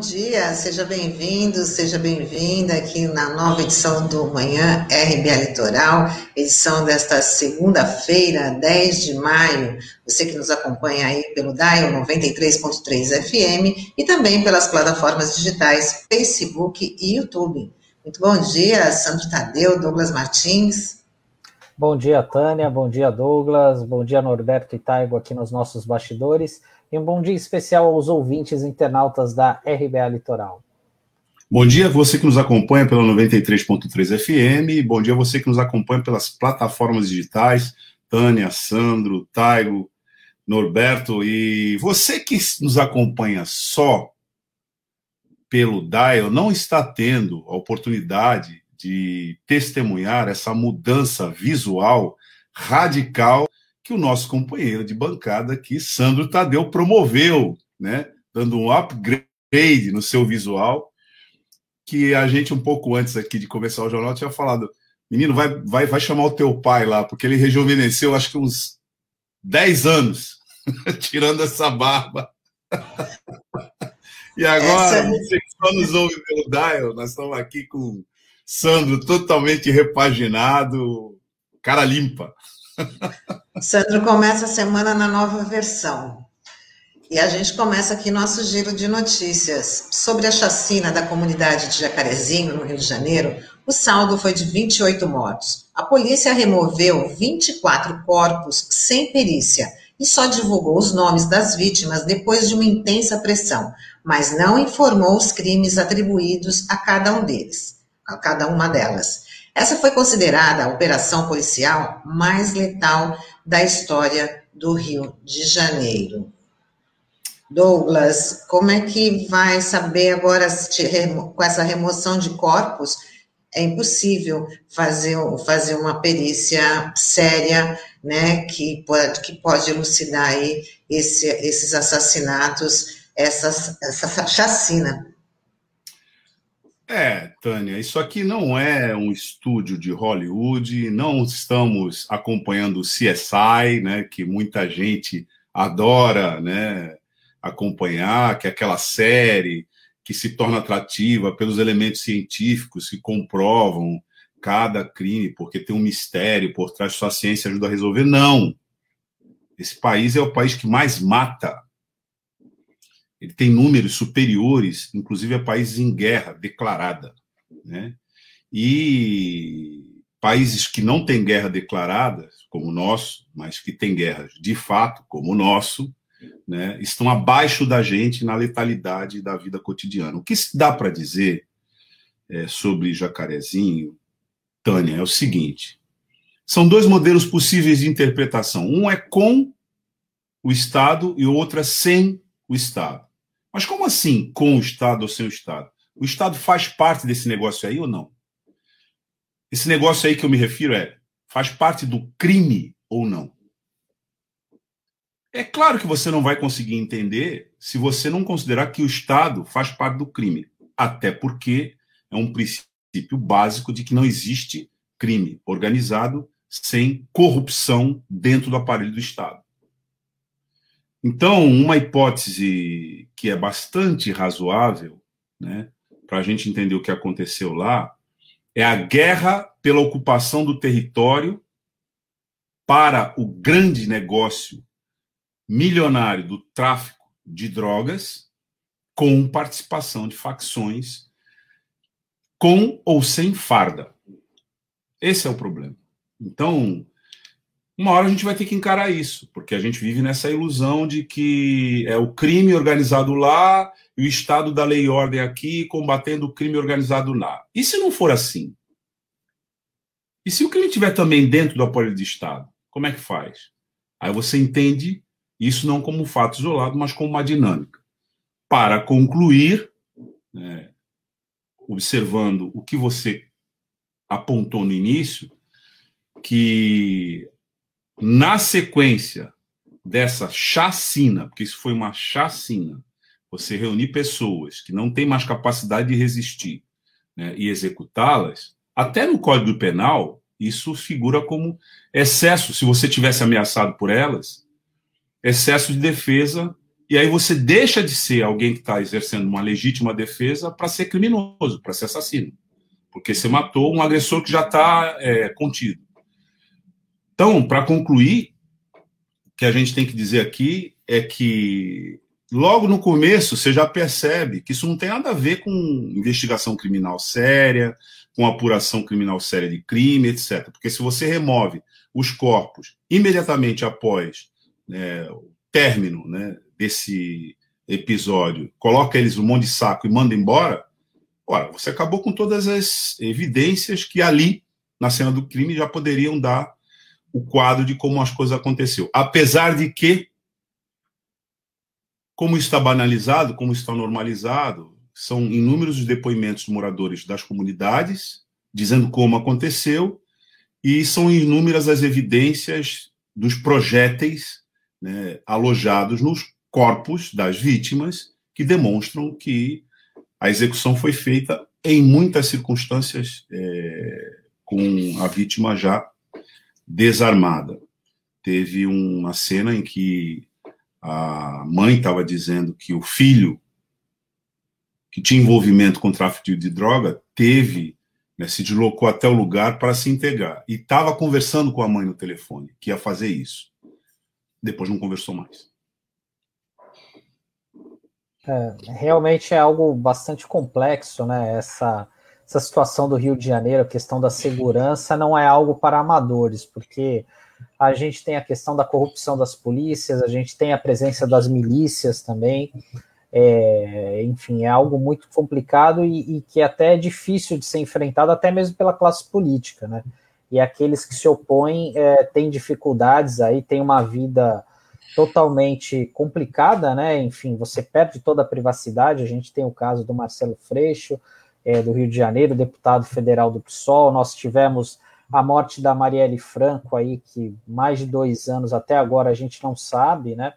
dia, seja bem-vindo, seja bem-vinda aqui na nova edição do Manhã RBA Litoral, edição desta segunda-feira, 10 de maio. Você que nos acompanha aí pelo Dial 93.3 FM e também pelas plataformas digitais Facebook e YouTube. Muito bom dia, Sandro Tadeu, Douglas Martins. Bom dia, Tânia, bom dia, Douglas, bom dia, Norberto e Taigo aqui nos nossos bastidores. E um bom dia especial aos ouvintes internautas da RBA Litoral. Bom dia a você que nos acompanha pela 93.3 FM, bom dia a você que nos acompanha pelas plataformas digitais, Tânia, Sandro, Taigo, Norberto, e você que nos acompanha só pelo Dial não está tendo a oportunidade de testemunhar essa mudança visual radical que o nosso companheiro de bancada aqui, Sandro Tadeu, promoveu, né? Dando um upgrade no seu visual, que a gente, um pouco antes aqui de começar o jornal, tinha falado: menino, vai, vai, vai chamar o teu pai lá, porque ele rejuvenesceu, acho que uns 10 anos, tirando essa barba. e agora, essa... você que só nos ouve pelo Dial, nós estamos aqui com Sandro totalmente repaginado, cara limpa. Sandro começa a semana na nova versão. E a gente começa aqui nosso giro de notícias. Sobre a chacina da comunidade de Jacarezinho, no Rio de Janeiro, o saldo foi de 28 mortos. A polícia removeu 24 corpos sem perícia e só divulgou os nomes das vítimas depois de uma intensa pressão, mas não informou os crimes atribuídos a cada um deles, a cada uma delas. Essa foi considerada a operação policial mais letal da história do Rio de Janeiro. Douglas, como é que vai saber agora com essa remoção de corpos? É impossível fazer, fazer uma perícia séria, né, que pode, que pode elucidar aí esse, esses assassinatos, essa, essa chacina é, Tânia, isso aqui não é um estúdio de Hollywood, não estamos acompanhando o CSI, né, que muita gente adora, né, acompanhar, que é aquela série que se torna atrativa pelos elementos científicos que comprovam cada crime, porque tem um mistério por trás, sua ciência ajuda a resolver. Não. Esse país é o país que mais mata ele tem números superiores, inclusive a países em guerra declarada. Né? E países que não têm guerra declarada, como o nosso, mas que têm guerras de fato, como o nosso, né, estão abaixo da gente na letalidade da vida cotidiana. O que se dá para dizer é, sobre Jacarezinho, Tânia, é o seguinte: são dois modelos possíveis de interpretação. Um é com o Estado e o outro é sem o Estado. Mas como assim com o Estado ou sem o Estado? O Estado faz parte desse negócio aí ou não? Esse negócio aí que eu me refiro é faz parte do crime ou não? É claro que você não vai conseguir entender se você não considerar que o Estado faz parte do crime, até porque é um princípio básico de que não existe crime organizado sem corrupção dentro do aparelho do Estado. Então, uma hipótese que é bastante razoável, né, para a gente entender o que aconteceu lá, é a guerra pela ocupação do território para o grande negócio milionário do tráfico de drogas, com participação de facções com ou sem farda. Esse é o problema. Então, uma hora a gente vai ter que encarar isso, porque a gente vive nessa ilusão de que é o crime organizado lá e o Estado da lei e ordem aqui combatendo o crime organizado lá. E se não for assim? E se o crime estiver também dentro do apoio de Estado, como é que faz? Aí você entende isso não como um fato isolado, mas como uma dinâmica. Para concluir, né, observando o que você apontou no início, que na sequência dessa chacina, porque isso foi uma chacina, você reunir pessoas que não têm mais capacidade de resistir né, e executá-las, até no Código Penal, isso figura como excesso, se você tivesse ameaçado por elas, excesso de defesa e aí você deixa de ser alguém que está exercendo uma legítima defesa para ser criminoso, para ser assassino. Porque você matou um agressor que já está é, contido. Então, para concluir, o que a gente tem que dizer aqui é que logo no começo você já percebe que isso não tem nada a ver com investigação criminal séria, com apuração criminal séria de crime, etc. Porque se você remove os corpos imediatamente após né, o término né, desse episódio, coloca eles no monte de saco e manda embora, ora, você acabou com todas as evidências que ali, na cena do crime, já poderiam dar o quadro de como as coisas aconteceram. Apesar de que, como está banalizado, como está normalizado, são inúmeros os depoimentos de moradores das comunidades dizendo como aconteceu e são inúmeras as evidências dos projéteis né, alojados nos corpos das vítimas que demonstram que a execução foi feita em muitas circunstâncias é, com a vítima já desarmada. Teve uma cena em que a mãe estava dizendo que o filho que tinha envolvimento com tráfico de droga teve né, se deslocou até o lugar para se integrar e estava conversando com a mãe no telefone que ia fazer isso. Depois não conversou mais. É, realmente é algo bastante complexo, né? Essa, essa situação do Rio de Janeiro, a questão da segurança, não é algo para amadores, porque a gente tem a questão da corrupção das polícias, a gente tem a presença das milícias também. É, enfim, é algo muito complicado e, e, que até é difícil de ser enfrentado, até mesmo pela classe política, né? E aqueles que se opõem é, têm dificuldades aí, tem uma vida totalmente complicada, né? Enfim, você perde toda a privacidade. A gente tem o caso do Marcelo Freixo, é, do Rio de Janeiro, deputado federal do PSOL. Nós tivemos a morte da Marielle Franco aí, que mais de dois anos até agora a gente não sabe, né?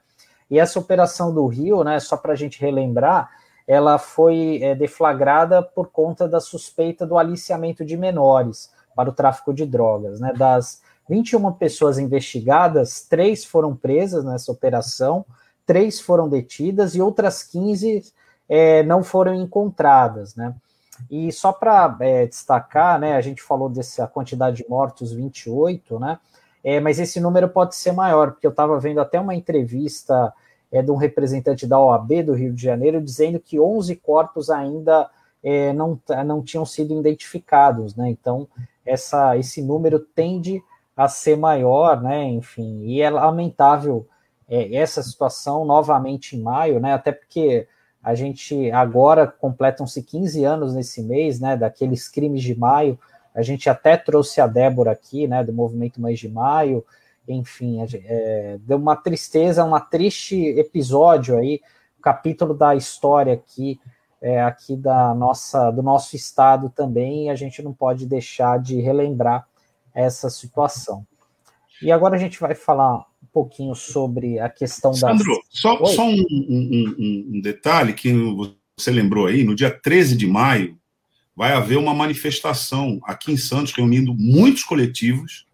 E essa operação do Rio, né, só para a gente relembrar, ela foi é, deflagrada por conta da suspeita do aliciamento de menores para o tráfico de drogas. Né? Das 21 pessoas investigadas, três foram presas nessa operação, três foram detidas e outras 15 é, não foram encontradas. Né? E só para é, destacar, né, a gente falou dessa quantidade de mortos, 28, né? É, mas esse número pode ser maior, porque eu estava vendo até uma entrevista é, de um representante da OAB do Rio de Janeiro, dizendo que 11 corpos ainda é, não, não tinham sido identificados, né? Então, essa, esse número tende a ser maior, né? Enfim, e é lamentável é, essa situação novamente em maio, né? Até porque a gente agora completam-se 15 anos nesse mês, né? Daqueles crimes de maio. A gente até trouxe a Débora aqui, né? Do movimento Mês de Maio enfim, é, deu uma tristeza, um triste episódio aí, capítulo da história aqui, é, aqui da nossa, do nosso estado também, e a gente não pode deixar de relembrar essa situação. E agora a gente vai falar pouquinho sobre a questão Sandro, das... só, só um, um, um detalhe que você lembrou aí, no dia 13 de maio, vai haver uma manifestação aqui em Santos, reunindo muitos coletivos,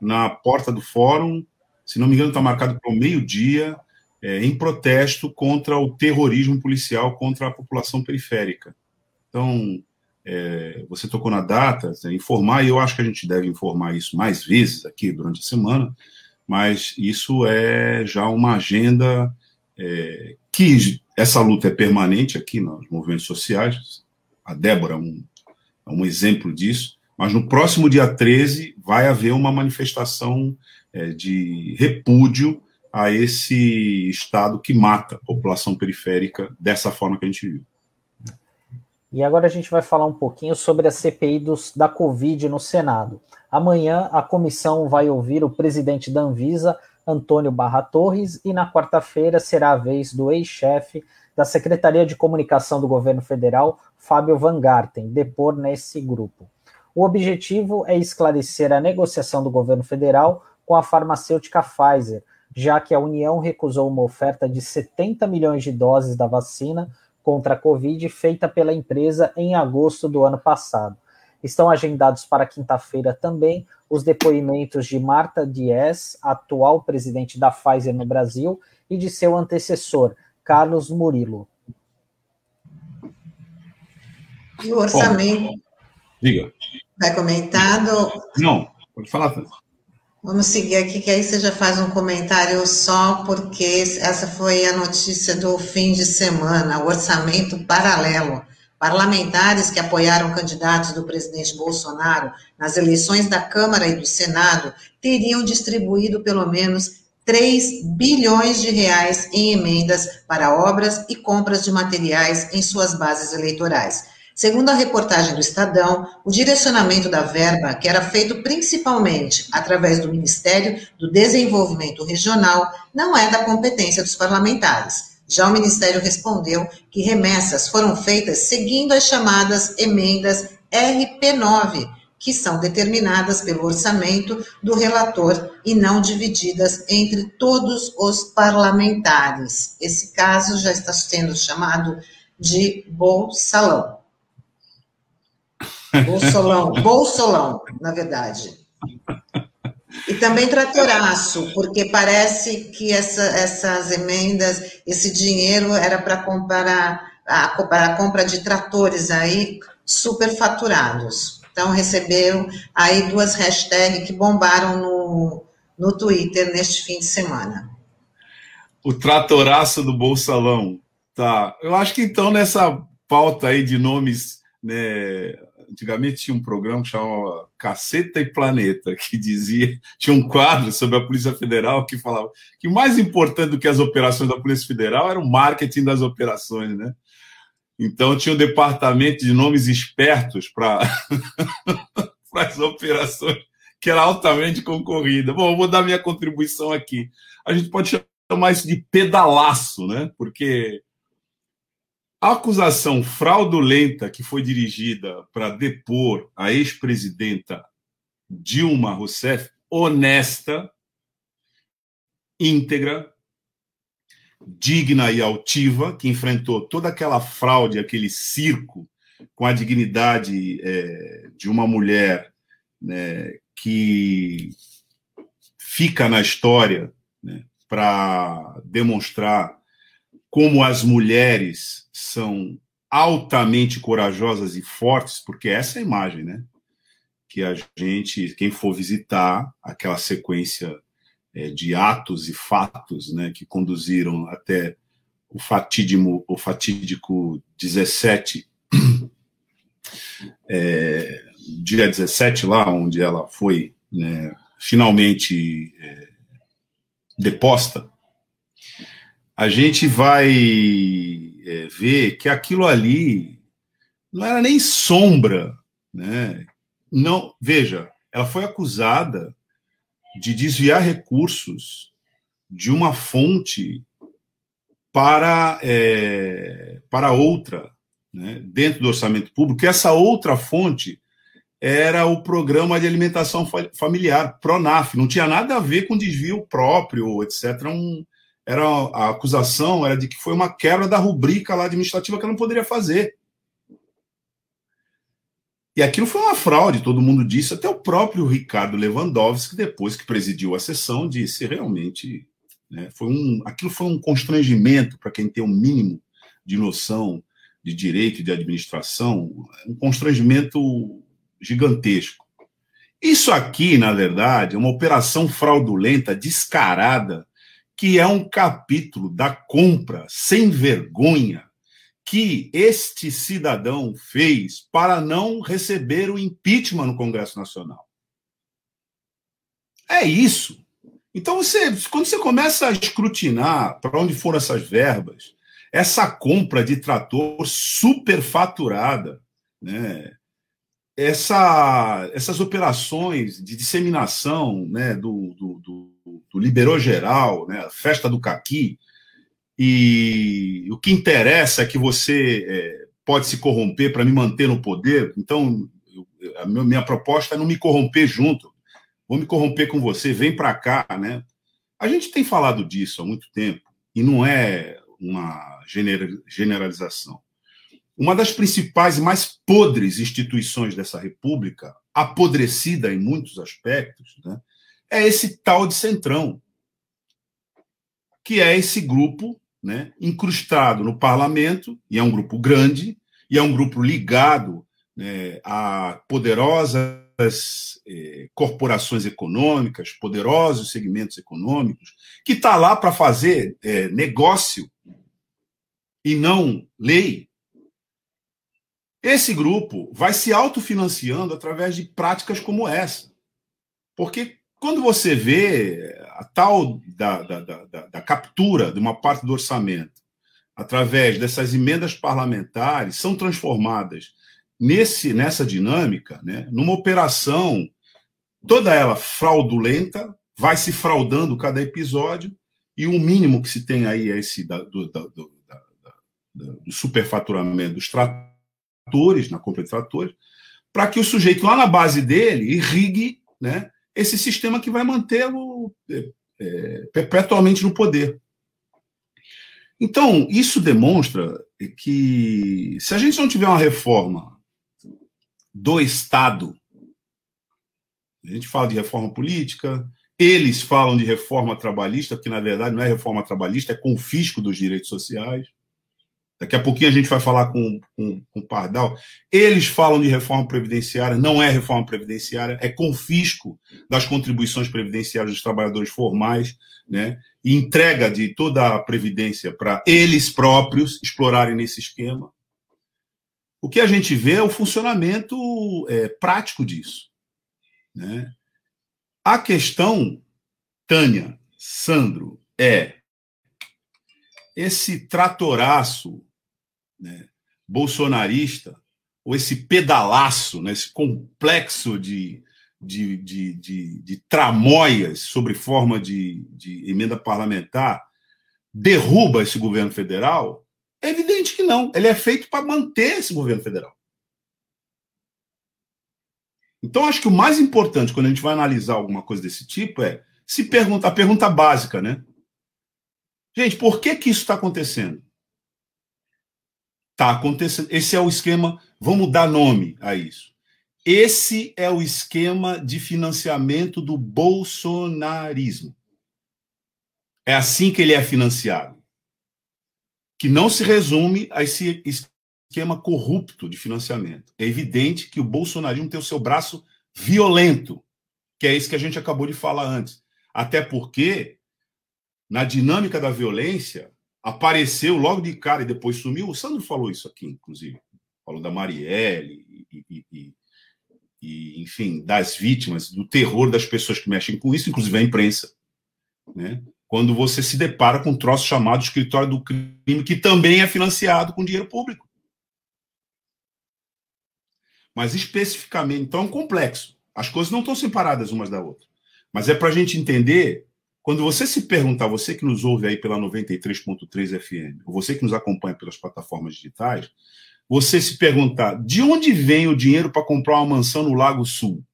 na porta do fórum, se não me engano, está marcado para o meio-dia, é, em protesto contra o terrorismo policial contra a população periférica. Então, é, você tocou na data, né, informar, e eu acho que a gente deve informar isso mais vezes aqui durante a semana, mas isso é já uma agenda é, que essa luta é permanente aqui nos movimentos sociais. A Débora é um, é um exemplo disso. Mas no próximo dia 13 vai haver uma manifestação é, de repúdio a esse Estado que mata a população periférica dessa forma que a gente viu. E agora a gente vai falar um pouquinho sobre a CPI dos, da Covid no Senado. Amanhã a comissão vai ouvir o presidente da Anvisa, Antônio Barra Torres, e na quarta-feira será a vez do ex-chefe da Secretaria de Comunicação do Governo Federal, Fábio Van Garten, depor nesse grupo. O objetivo é esclarecer a negociação do governo federal com a farmacêutica Pfizer, já que a União recusou uma oferta de 70 milhões de doses da vacina contra a Covid feita pela empresa em agosto do ano passado. Estão agendados para quinta-feira também os depoimentos de Marta Dias, atual presidente da Pfizer no Brasil, e de seu antecessor, Carlos Murilo. E o orçamento. Bom, diga. Vai comentado? Não, pode falar. Vamos seguir aqui, que aí você já faz um comentário só, porque essa foi a notícia do fim de semana, o orçamento paralelo. Parlamentares que apoiaram candidatos do presidente Bolsonaro nas eleições da Câmara e do Senado teriam distribuído pelo menos 3 bilhões de reais em emendas para obras e compras de materiais em suas bases eleitorais. Segundo a reportagem do Estadão, o direcionamento da verba, que era feito principalmente através do Ministério do Desenvolvimento Regional, não é da competência dos parlamentares. Já o Ministério respondeu que remessas foram feitas seguindo as chamadas emendas RP9, que são determinadas pelo orçamento do relator e não divididas entre todos os parlamentares. Esse caso já está sendo chamado de bolsalão. Bolsolão, Bolsolão, na verdade. E também tratoraço, porque parece que essa, essas emendas, esse dinheiro era para comprar a, compra de tratores aí superfaturados. Então receberam aí duas hashtags que bombaram no, no Twitter neste fim de semana. O tratoraço do Bolsalão. Tá. Eu acho que então nessa pauta aí de nomes né, antigamente tinha um programa que chamava Caceta e Planeta, que dizia, tinha um quadro sobre a Polícia Federal que falava que mais importante do que as operações da Polícia Federal era o marketing das operações, né? Então tinha um departamento de nomes espertos para as operações, que era altamente concorrida. Bom, vou dar minha contribuição aqui. A gente pode chamar isso de pedalaço, né? Porque a acusação fraudulenta que foi dirigida para depor a ex-presidenta Dilma Rousseff, honesta, íntegra, digna e altiva, que enfrentou toda aquela fraude, aquele circo, com a dignidade é, de uma mulher né, que fica na história né, para demonstrar como as mulheres são altamente corajosas e fortes, porque essa é a imagem, né? Que a gente, quem for visitar aquela sequência é, de atos e fatos, né, que conduziram até o fatídico, o fatídico 17, é, dia 17 lá, onde ela foi né, finalmente é, deposta, a gente vai é, ver que aquilo ali não era nem sombra, né? Não, veja, ela foi acusada de desviar recursos de uma fonte para é, para outra, né? dentro do orçamento público. Essa outra fonte era o programa de alimentação familiar, Pronaf, não tinha nada a ver com desvio próprio, etc. Um, era a acusação era de que foi uma quebra da rubrica lá administrativa que ela não poderia fazer. E aquilo foi uma fraude, todo mundo disse, até o próprio Ricardo Lewandowski, depois que presidiu a sessão, disse realmente, né, foi um, aquilo foi um constrangimento para quem tem um mínimo de noção de direito e de administração, um constrangimento gigantesco. Isso aqui, na verdade, é uma operação fraudulenta, descarada, que é um capítulo da compra sem vergonha que este cidadão fez para não receber o impeachment no Congresso Nacional. É isso. Então, você, quando você começa a escrutinar para onde foram essas verbas, essa compra de trator superfaturada, né? Essa, essas operações de disseminação né, do, do, do do Liberou Geral, né, festa do caqui, e o que interessa é que você é, pode se corromper para me manter no poder, então eu, a minha proposta é não me corromper junto, vou me corromper com você, vem para cá, né? A gente tem falado disso há muito tempo, e não é uma generalização. Uma das principais e mais podres instituições dessa república, apodrecida em muitos aspectos, né, é esse tal de centrão, que é esse grupo né, incrustado no parlamento, e é um grupo grande, e é um grupo ligado né, a poderosas eh, corporações econômicas, poderosos segmentos econômicos, que está lá para fazer eh, negócio e não lei. Esse grupo vai se autofinanciando através de práticas como essa. Porque quando você vê a tal da, da, da, da captura de uma parte do orçamento através dessas emendas parlamentares são transformadas nesse nessa dinâmica, né, numa operação toda ela fraudulenta, vai se fraudando cada episódio e o mínimo que se tem aí é esse da, do, do, do superfaturamento dos tratores, na compra de tratores, para que o sujeito lá na base dele irrigue né, esse sistema que vai mantê-lo é, é, perpetuamente no poder. Então, isso demonstra que se a gente não tiver uma reforma do Estado, a gente fala de reforma política, eles falam de reforma trabalhista, que na verdade não é reforma trabalhista, é confisco dos direitos sociais. Daqui a pouquinho a gente vai falar com, com, com o Pardal. Eles falam de reforma previdenciária, não é reforma previdenciária, é confisco das contribuições previdenciárias dos trabalhadores formais, né? E entrega de toda a previdência para eles próprios explorarem nesse esquema. O que a gente vê é o funcionamento é, prático disso. Né? A questão, Tânia, Sandro, é esse tratoraço né, bolsonarista, ou esse pedalaço, né, esse complexo de, de, de, de, de tramóias sobre forma de, de emenda parlamentar, derruba esse governo federal? É evidente que não. Ele é feito para manter esse governo federal. Então, acho que o mais importante quando a gente vai analisar alguma coisa desse tipo é se perguntar, a pergunta básica, né? Gente, por que, que isso está acontecendo? Está acontecendo. Esse é o esquema. Vamos dar nome a isso. Esse é o esquema de financiamento do bolsonarismo. É assim que ele é financiado. Que não se resume a esse esquema corrupto de financiamento. É evidente que o bolsonarismo tem o seu braço violento, que é isso que a gente acabou de falar antes. Até porque, na dinâmica da violência, apareceu logo de cara e depois sumiu. O Sandro falou isso aqui, inclusive. Falou da Marielle e, e, e, e, enfim, das vítimas, do terror das pessoas que mexem com isso, inclusive a imprensa. Né? Quando você se depara com um troço chamado escritório do crime, que também é financiado com dinheiro público. Mas especificamente, então é um complexo. As coisas não estão separadas umas da outra. Mas é para a gente entender quando você se perguntar, você que nos ouve aí pela 93.3 FM, ou você que nos acompanha pelas plataformas digitais, você se perguntar de onde vem o dinheiro para comprar uma mansão no Lago Sul?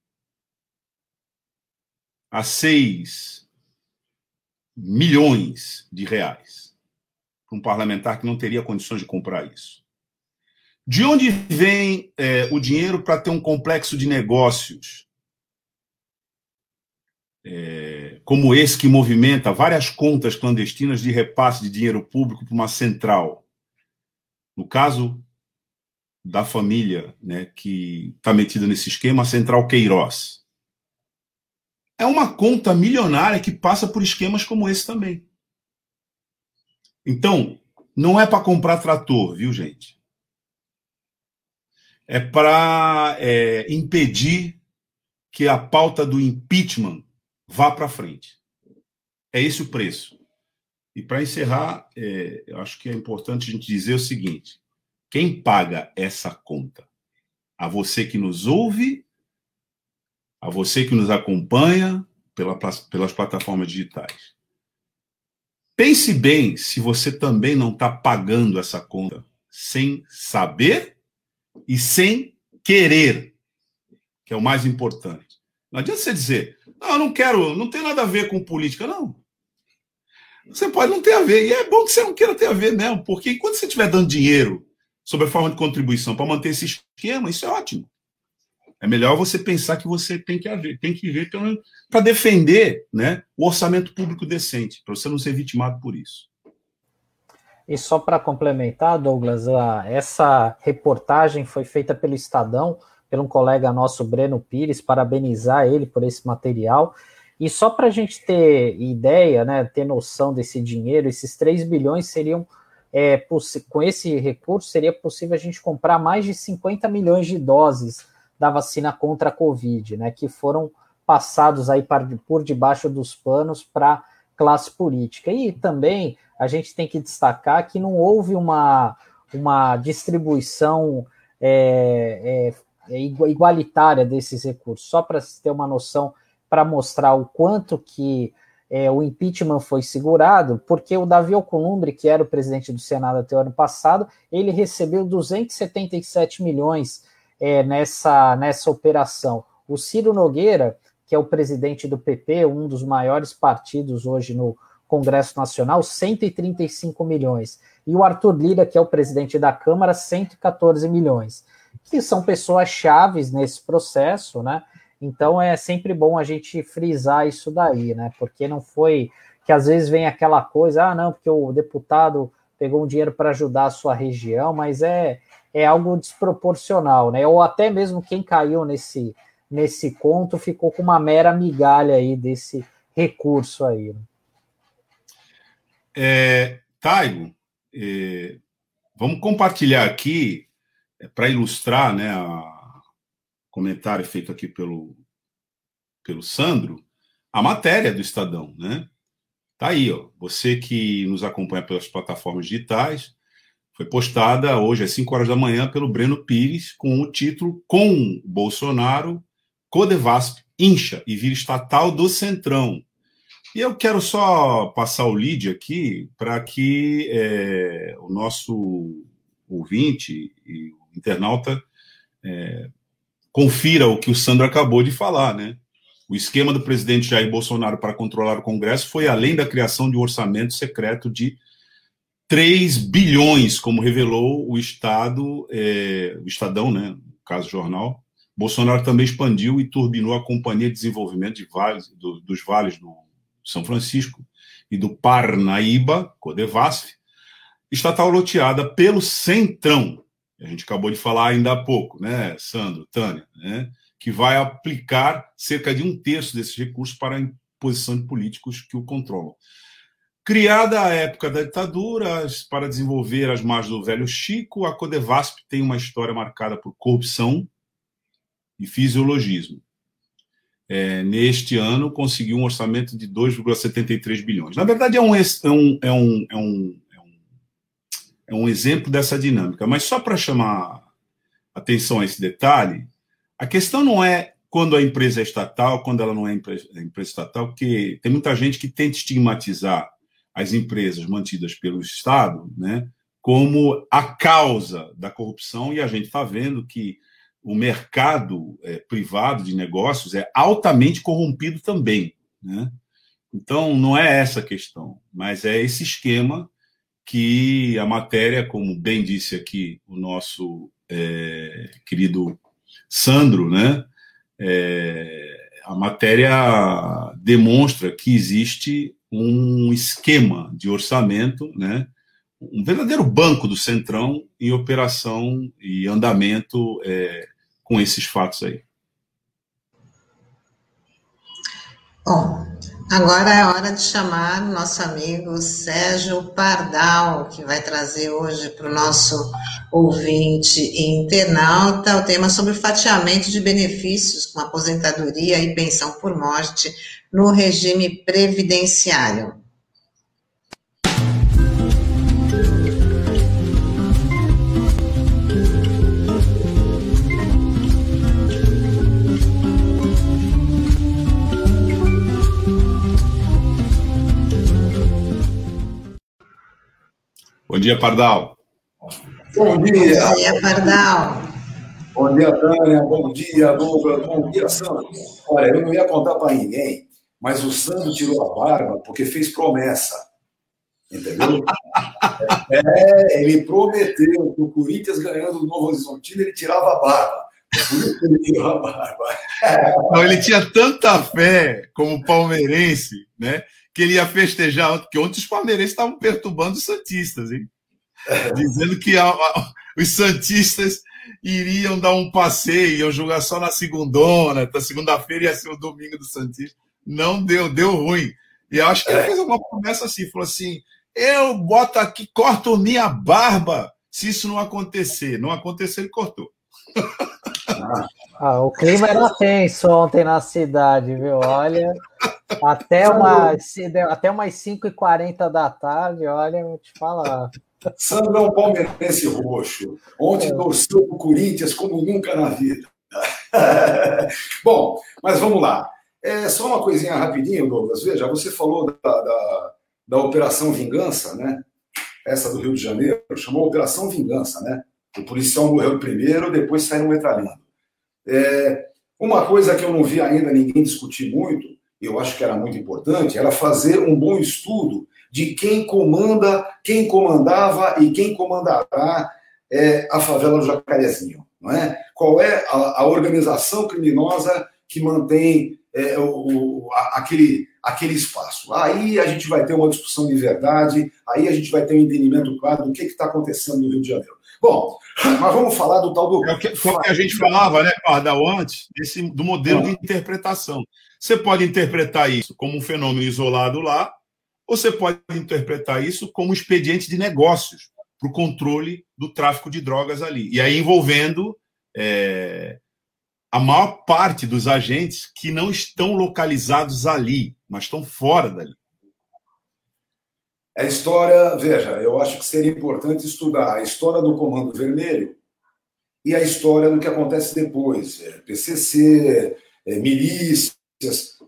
A 6 milhões de reais. Para um parlamentar que não teria condições de comprar isso. De onde vem é, o dinheiro para ter um complexo de negócios é, como esse que movimenta várias contas clandestinas de repasse de dinheiro público para uma central. No caso da família né, que está metida nesse esquema, a Central Queiroz. É uma conta milionária que passa por esquemas como esse também. Então, não é para comprar trator, viu, gente? É para é, impedir que a pauta do impeachment vá para frente. É esse o preço. E para encerrar, é, acho que é importante a gente dizer o seguinte: quem paga essa conta? A você que nos ouve, a você que nos acompanha pela, pelas plataformas digitais. Pense bem se você também não está pagando essa conta sem saber e sem querer, que é o mais importante. Não adianta você dizer, não, eu não quero, não tem nada a ver com política, não. Você pode não ter a ver. E é bom que você não queira ter a ver mesmo, porque enquanto você estiver dando dinheiro sob a forma de contribuição para manter esse esquema, isso é ótimo. É melhor você pensar que você tem que haver, tem que ver para defender né, o orçamento público decente, para você não ser vitimado por isso. E só para complementar, Douglas, essa reportagem foi feita pelo Estadão, por um colega nosso, Breno Pires, parabenizar ele por esse material. E só para a gente ter ideia, né, ter noção desse dinheiro, esses 3 bilhões seriam, é, com esse recurso, seria possível a gente comprar mais de 50 milhões de doses da vacina contra a Covid, né, que foram passados aí por debaixo dos panos para classe política. E também a gente tem que destacar que não houve uma, uma distribuição é, é, é igualitária desses recursos. Só para ter uma noção, para mostrar o quanto que é, o impeachment foi segurado, porque o Davi Alcolumbre, que era o presidente do Senado até o ano passado, ele recebeu 277 milhões é, nessa, nessa operação. O Ciro Nogueira, que é o presidente do PP, um dos maiores partidos hoje no Congresso Nacional, 135 milhões. E o Arthur Lira, que é o presidente da Câmara, 114 milhões. Que são pessoas chaves nesse processo, né? Então é sempre bom a gente frisar isso daí, né? Porque não foi que às vezes vem aquela coisa, ah, não, porque o deputado pegou um dinheiro para ajudar a sua região, mas é, é algo desproporcional, né? Ou até mesmo quem caiu nesse nesse conto ficou com uma mera migalha aí desse recurso aí. Né? É, Taigo, é, vamos compartilhar aqui é, para ilustrar, né, o comentário feito aqui pelo pelo Sandro, a matéria do Estadão, né? Tá aí, ó. Você que nos acompanha pelas plataformas digitais, foi postada hoje às 5 horas da manhã pelo Breno Pires com o título Com Bolsonaro Codevasp incha e vira estatal do Centrão. E eu quero só passar o lead aqui para que é, o nosso ouvinte e internauta é, confira o que o Sandro acabou de falar, né? O esquema do presidente Jair Bolsonaro para controlar o Congresso foi além da criação de um orçamento secreto de 3 bilhões, como revelou o Estado, é, o Estadão, né, no caso jornal, Bolsonaro também expandiu e turbinou a Companhia de Desenvolvimento de vales, do, dos Vales do São Francisco e do Parnaíba, Codevasf, estatal loteada pelo Centrão. A gente acabou de falar ainda há pouco, né, Sandro, Tânia, né, que vai aplicar cerca de um terço desses recursos para a imposição de políticos que o controlam. Criada à época da ditadura para desenvolver as margens do velho Chico, a Codevasp tem uma história marcada por corrupção, e fisiologismo. É, neste ano conseguiu um orçamento de 2,73 bilhões. Na verdade, é um, é, um, é, um, é, um, é, um, exemplo dessa dinâmica, mas só para chamar atenção a esse detalhe, a questão não é quando a empresa é estatal, quando ela não é é empresa estatal, porque tem muita gente que tenta estigmatizar as empresas mantidas pelo Estado né, como a causa da corrupção, e a gente está vendo que o mercado é, privado de negócios é altamente corrompido também. Né? Então, não é essa a questão, mas é esse esquema que a matéria, como bem disse aqui o nosso é, querido Sandro, né? É, a matéria demonstra que existe um esquema de orçamento, né? um verdadeiro banco do Centrão em operação e andamento é, com esses fatos aí? Bom, agora é hora de chamar nosso amigo Sérgio Pardal, que vai trazer hoje para o nosso ouvinte internauta o tema sobre fatiamento de benefícios com aposentadoria e pensão por morte no regime previdenciário. Bom dia, Pardal. Bom dia. Bom dia, Pardal. Bom dia, Tânia. Bom dia, Douglas. Bom dia, Sandro. Olha, eu não ia contar para ninguém, mas o Sandro tirou a barba porque fez promessa. Entendeu? é, ele prometeu que o Corinthians ganhando o Novo Horizontino, ele tirava a barba. Ele tirou a barba. Não, ele tinha tanta fé como palmeirense, né? Que ele ia festejar, porque ontem os palmeirenses estavam perturbando os Santistas, hein? dizendo que a, a, os Santistas iriam dar um passeio, iam jogar só na segundona, na segunda-feira ia ser o domingo do Santista. Não deu, deu ruim. E acho que ele é. fez uma promessa assim, falou assim: eu boto aqui, corto minha barba se isso não acontecer. Não aconteceu, ele cortou. Ah, o clima era tenso ontem na cidade, viu? Olha, até umas, até umas 5h40 da tarde, olha, vou te falar. Sandro é um palmeirense roxo. Ontem é. torceu para o Corinthians como nunca na vida. Bom, mas vamos lá. É só uma coisinha rapidinho, Douglas. Veja, você falou da, da, da Operação Vingança, né? Essa do Rio de Janeiro, chamou Operação Vingança, né? O policial morreu primeiro, depois saiu metralhando. É, uma coisa que eu não vi ainda ninguém discutir muito, eu acho que era muito importante, era fazer um bom estudo de quem comanda, quem comandava e quem comandará é, a favela do Jacarezinho. Não é? Qual é a, a organização criminosa que mantém é, o, a, aquele, aquele espaço? Aí a gente vai ter uma discussão de verdade, aí a gente vai ter um entendimento claro do que está acontecendo no Rio de Janeiro. Bom, mas vamos falar do tal do. É o que, o que a gente falava, né, Pardal, antes, desse, do modelo de interpretação. Você pode interpretar isso como um fenômeno isolado lá, você pode interpretar isso como expediente de negócios para o controle do tráfico de drogas ali. E aí envolvendo é, a maior parte dos agentes que não estão localizados ali, mas estão fora dali. A história, veja, eu acho que seria importante estudar a história do Comando Vermelho e a história do que acontece depois. É, PCC, é, milícias,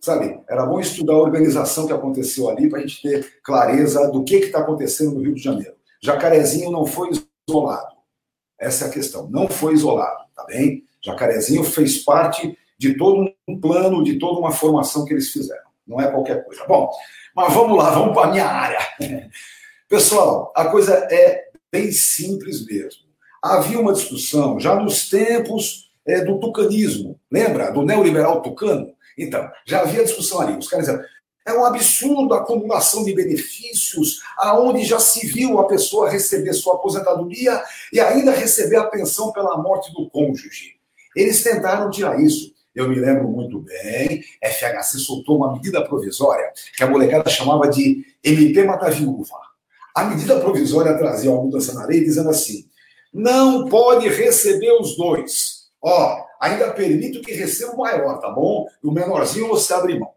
sabe? Era bom estudar a organização que aconteceu ali para a gente ter clareza do que está acontecendo no Rio de Janeiro. Jacarezinho não foi isolado. Essa é a questão. Não foi isolado, tá bem? Jacarezinho fez parte de todo um plano, de toda uma formação que eles fizeram. Não é qualquer coisa. Bom, mas vamos lá, vamos para a minha área. Pessoal, a coisa é bem simples mesmo. Havia uma discussão já nos tempos é, do tucanismo, lembra? Do neoliberal tucano? Então, já havia discussão ali. Os caras diziam, é um absurdo a acumulação de benefícios, aonde já se viu a pessoa receber sua aposentadoria e ainda receber a pensão pela morte do cônjuge. Eles tentaram tirar isso. Eu me lembro muito bem, FHC soltou uma medida provisória que a molecada chamava de MP Mata Viúva. A medida provisória trazia uma mudança na lei dizendo assim: não pode receber os dois. Ó, ainda permito que receba o maior, tá bom? E o menorzinho você abre mão.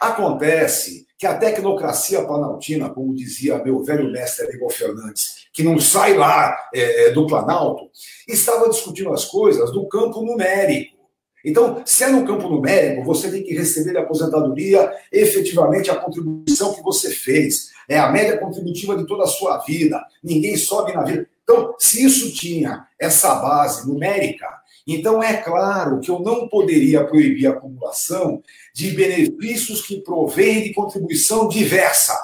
Acontece que a tecnocracia planaltina, como dizia meu velho mestre Miguel Fernandes, que não sai lá é, é, do Planalto, estava discutindo as coisas do campo numérico. Então, se é no campo numérico, você tem que receber a aposentadoria efetivamente a contribuição que você fez. É a média contributiva de toda a sua vida. Ninguém sobe na vida. Então, se isso tinha essa base numérica, então é claro que eu não poderia proibir a acumulação de benefícios que provêm de contribuição diversa.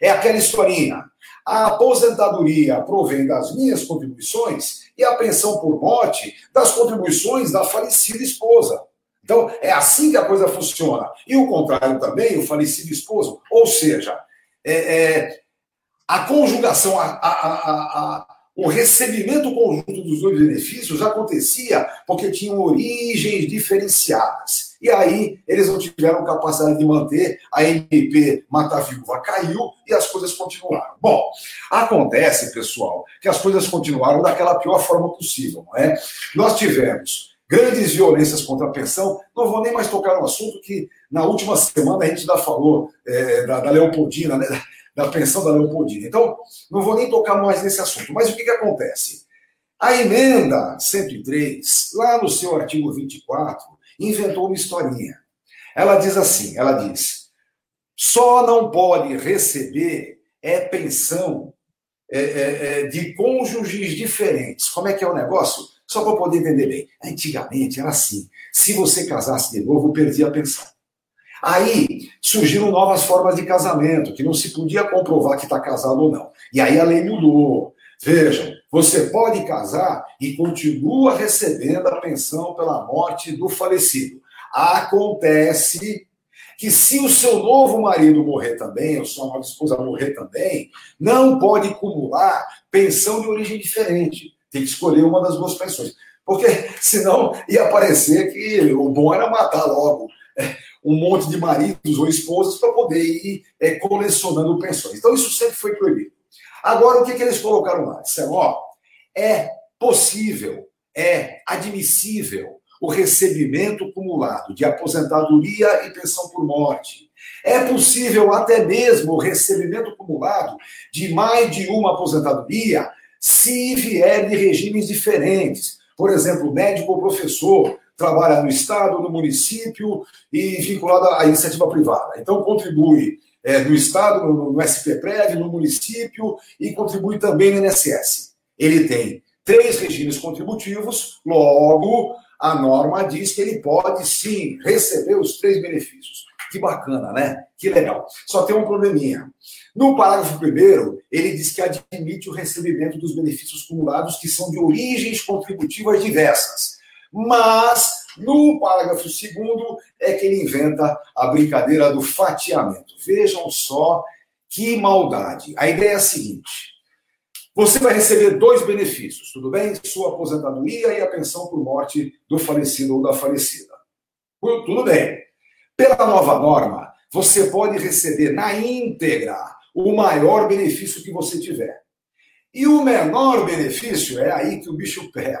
É aquela historinha. A aposentadoria provém das minhas contribuições e a pensão por morte das contribuições da falecida esposa. Então, é assim que a coisa funciona. E o contrário também, o falecido esposo. Ou seja, é, é, a conjugação, a, a, a, o recebimento conjunto dos dois benefícios acontecia porque tinham origens diferenciadas. E aí eles não tiveram capacidade de manter, a MP Mata Viúva caiu e as coisas continuaram. Bom, acontece, pessoal, que as coisas continuaram daquela pior forma possível, não é? Nós tivemos grandes violências contra a pensão, não vou nem mais tocar no assunto que na última semana a gente já falou é, da, da Leopoldina, né? da pensão da Leopoldina. Então, não vou nem tocar mais nesse assunto. Mas o que, que acontece? A emenda 103, lá no seu artigo 24, inventou uma historinha. Ela diz assim: ela diz, só não pode receber é pensão é, é, é, de cônjuges diferentes. Como é que é o negócio? Só para poder entender bem. Antigamente era assim: se você casasse de novo, perdia a pensão. Aí surgiram novas formas de casamento, que não se podia comprovar que está casado ou não. E aí a lei mudou. Vejam, você pode casar e continua recebendo a pensão pela morte do falecido. Acontece que se o seu novo marido morrer também, ou sua nova esposa morrer também, não pode acumular pensão de origem diferente. Tem que escolher uma das duas pensões. Porque senão ia parecer que o bom era matar logo é, um monte de maridos ou esposas para poder ir é, colecionando pensões. Então isso sempre foi proibido. Agora, o que, que eles colocaram lá? Disseram, ó, é possível, é admissível o recebimento cumulado de aposentadoria e pensão por morte. É possível até mesmo o recebimento acumulado de mais de uma aposentadoria se vier de regimes diferentes. Por exemplo, médico ou professor trabalha no Estado, no município e vinculado à iniciativa privada. Então, contribui é, no Estado, no, no SPPREV, no município e contribui também no INSS. Ele tem três regimes contributivos, logo a norma diz que ele pode sim receber os três benefícios. Que bacana, né? Que legal. Só tem um probleminha. No parágrafo primeiro, ele diz que admite o recebimento dos benefícios cumulados que são de origens contributivas diversas. Mas, no parágrafo segundo, é que ele inventa a brincadeira do fatiamento. Vejam só que maldade. A ideia é a seguinte: você vai receber dois benefícios, tudo bem? Sua aposentadoria e a pensão por morte do falecido ou da falecida. Tudo bem. Pela nova norma, você pode receber na íntegra o maior benefício que você tiver. E o menor benefício é aí que o bicho pega.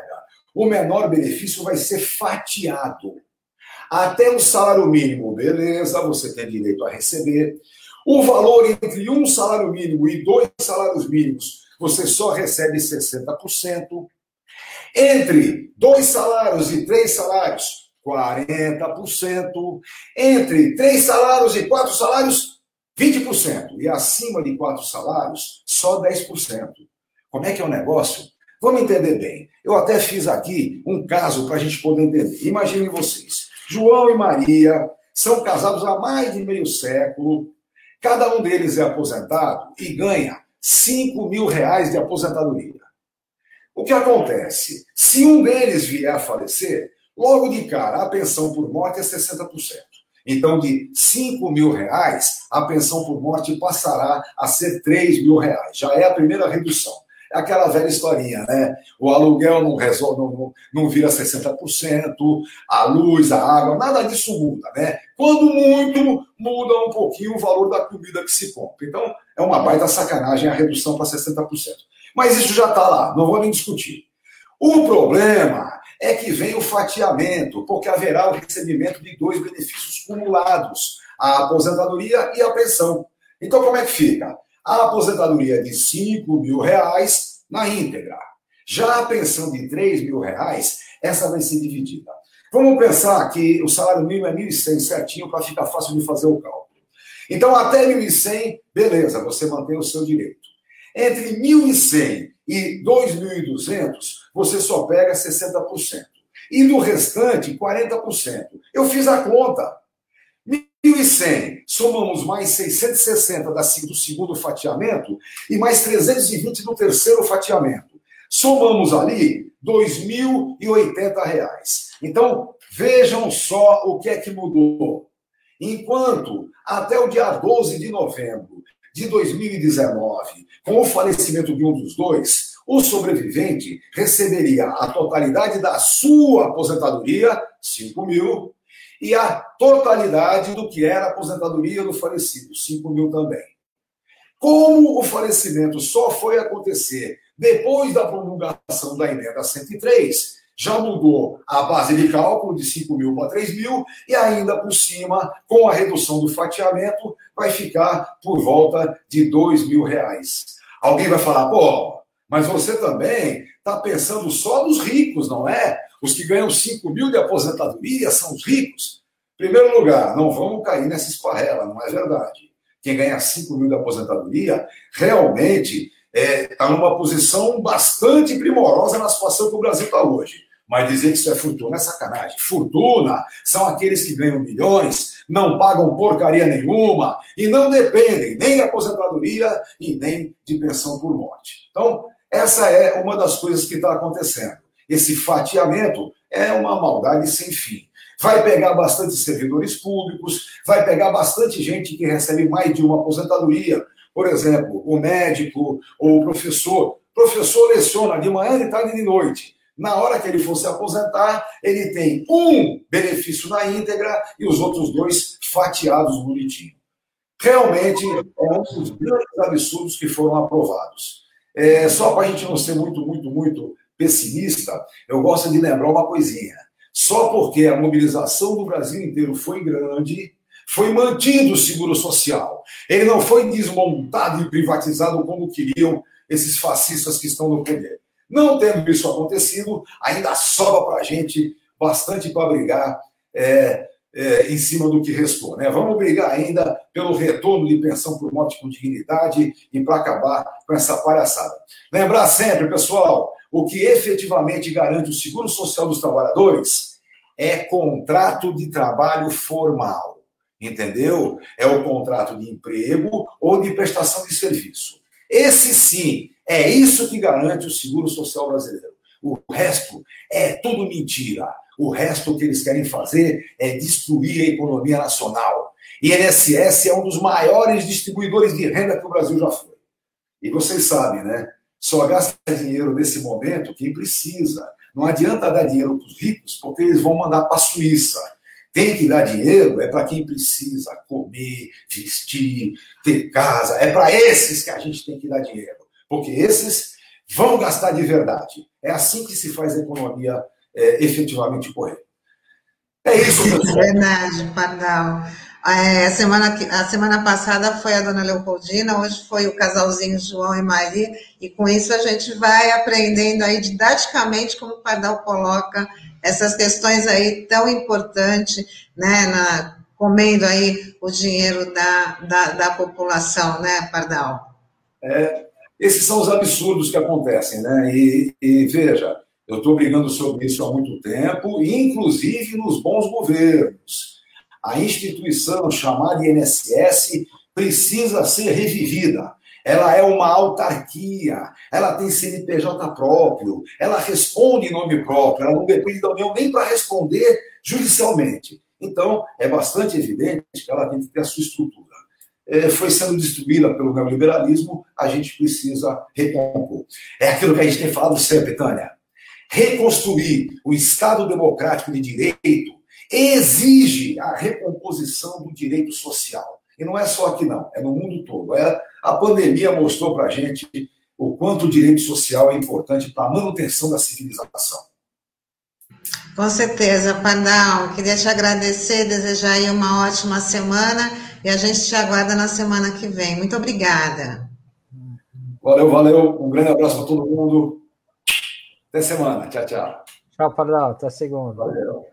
O menor benefício vai ser fatiado. Até o salário mínimo, beleza, você tem direito a receber. O valor entre um salário mínimo e dois salários mínimos você só recebe 60%. Entre dois salários e três salários, 40%. Entre três salários e quatro salários, 20%. E acima de quatro salários, só 10%. Como é que é o negócio? Vamos entender bem. Eu até fiz aqui um caso para a gente poder entender. Imaginem vocês. João e Maria são casados há mais de meio século. Cada um deles é aposentado e ganha 5 mil reais de aposentadoria. O que acontece? Se um deles vier a falecer, logo de cara a pensão por morte é 60%. Então, de 5 mil reais, a pensão por morte passará a ser 3 mil reais. Já é a primeira redução. É aquela velha historinha, né? O aluguel não resolve, não, não vira 60%, a luz, a água, nada disso muda, né? Quando muito, muda um pouquinho o valor da comida que se compra. Então, é uma baita sacanagem a redução para 60%. Mas isso já está lá, não vou nem discutir. O problema é que vem o fatiamento, porque haverá o recebimento de dois benefícios cumulados, a aposentadoria e a pensão. Então, como é que fica? A aposentadoria é de 5 mil reais na íntegra. Já a pensão de 3 mil reais, essa vai ser dividida. Vamos pensar que o salário mínimo é 1.100 certinho para ficar fácil de fazer o cálculo. Então, até 1.100, beleza, você mantém o seu direito. Entre 1.100 e 2.200, você só pega 60%. E do restante, 40%. Eu fiz a conta. 1.100, somamos mais 660 do segundo fatiamento e mais 320 do terceiro fatiamento. Somamos ali R$ 2.080. Então, vejam só o que é que mudou. Enquanto até o dia 12 de novembro de 2019, com o falecimento de um dos dois, o sobrevivente receberia a totalidade da sua aposentadoria, 5 mil, e a totalidade do que era a aposentadoria do falecido, 5 mil também. Como o falecimento só foi acontecer depois da promulgação da emenda 103, já mudou a base de cálculo de 5 mil para 3 mil e ainda por cima, com a redução do fatiamento, vai ficar por volta de 2 mil reais. Alguém vai falar, pô, mas você também está pensando só nos ricos, não é? Os que ganham 5 mil de aposentadoria são os ricos. Primeiro lugar, não vamos cair nessa esparrela, não é verdade. Quem ganha 5 mil de aposentadoria realmente está é, tá numa posição bastante primorosa na situação que o Brasil está hoje. Mas dizer que isso é fortuna é sacanagem. Fortuna são aqueles que ganham milhões, não pagam porcaria nenhuma e não dependem nem de aposentadoria e nem de pensão por morte. Então, essa é uma das coisas que está acontecendo. Esse fatiamento é uma maldade sem fim. vai pegar bastante servidores públicos, vai pegar bastante gente que recebe mais de uma aposentadoria. Por exemplo, o médico ou o professor. O professor leciona de manhã, de tarde e de noite. Na hora que ele for se aposentar, ele tem um benefício na íntegra e os outros dois fatiados bonitinho. Realmente é um dos grandes absurdos que foram aprovados. É, só para a gente não ser muito, muito, muito pessimista, eu gosto de lembrar uma coisinha. Só porque a mobilização do Brasil inteiro foi grande, foi mantido o seguro social. Ele não foi desmontado e privatizado como queriam esses fascistas que estão no poder. Não tendo isso acontecido, ainda sobra para a gente bastante para brigar é, é, em cima do que restou. Né? Vamos brigar ainda pelo retorno de pensão por morte com dignidade e para acabar com essa palhaçada. Lembrar sempre, pessoal, o que efetivamente garante o seguro social dos trabalhadores é contrato de trabalho formal. Entendeu? É o contrato de emprego ou de prestação de serviço. Esse sim, é isso que garante o seguro social brasileiro. O resto é tudo mentira. O resto que eles querem fazer é destruir a economia nacional. E INSS é um dos maiores distribuidores de renda que o Brasil já foi. E vocês sabem, né? Só gasta dinheiro nesse momento quem precisa. Não adianta dar dinheiro para os ricos, porque eles vão mandar para a Suíça. Tem que dar dinheiro é para quem precisa comer, vestir, ter casa. É para esses que a gente tem que dar dinheiro. Porque esses vão gastar de verdade. É assim que se faz economia é, efetivamente correr. É isso, pessoal. É verdade, Pardal. É, a, semana, a semana passada foi a dona Leopoldina, hoje foi o casalzinho João e Maria, e com isso a gente vai aprendendo aí didaticamente como o Pardal coloca essas questões aí tão importantes, né, na, comendo aí o dinheiro da, da, da população, né, Pardal? É, esses são os absurdos que acontecem, né, e, e veja, eu estou brigando sobre isso há muito tempo, inclusive nos bons governos a instituição chamada INSS precisa ser revivida. Ela é uma autarquia, ela tem CNPJ próprio, ela responde em nome próprio, ela não depende da União nem para responder judicialmente. Então, é bastante evidente que ela tem que ter a sua estrutura. É, foi sendo destruída pelo neoliberalismo, a gente precisa recompor. É aquilo que a gente tem falado sempre, Tânia. Reconstruir o Estado democrático de direito exige a recomposição do direito social. E não é só aqui, não, é no mundo todo. É, a pandemia mostrou para a gente o quanto o direito social é importante para a manutenção da civilização. Com certeza, Pardal. Queria te agradecer, desejar aí uma ótima semana e a gente te aguarda na semana que vem. Muito obrigada. Valeu, valeu. Um grande abraço para todo mundo. Até semana. Tchau, tchau. Tchau, Pardal. Até segunda. Valeu.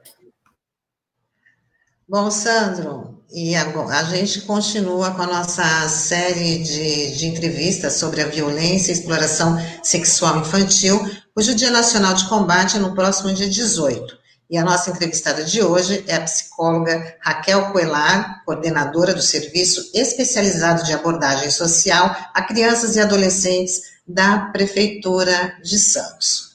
Bom, Sandro, e agora, a gente continua com a nossa série de, de entrevistas sobre a violência e exploração sexual infantil, cujo Dia Nacional de Combate é no próximo dia 18. E a nossa entrevistada de hoje é a psicóloga Raquel Coelar, coordenadora do Serviço Especializado de Abordagem Social a Crianças e Adolescentes da Prefeitura de Santos.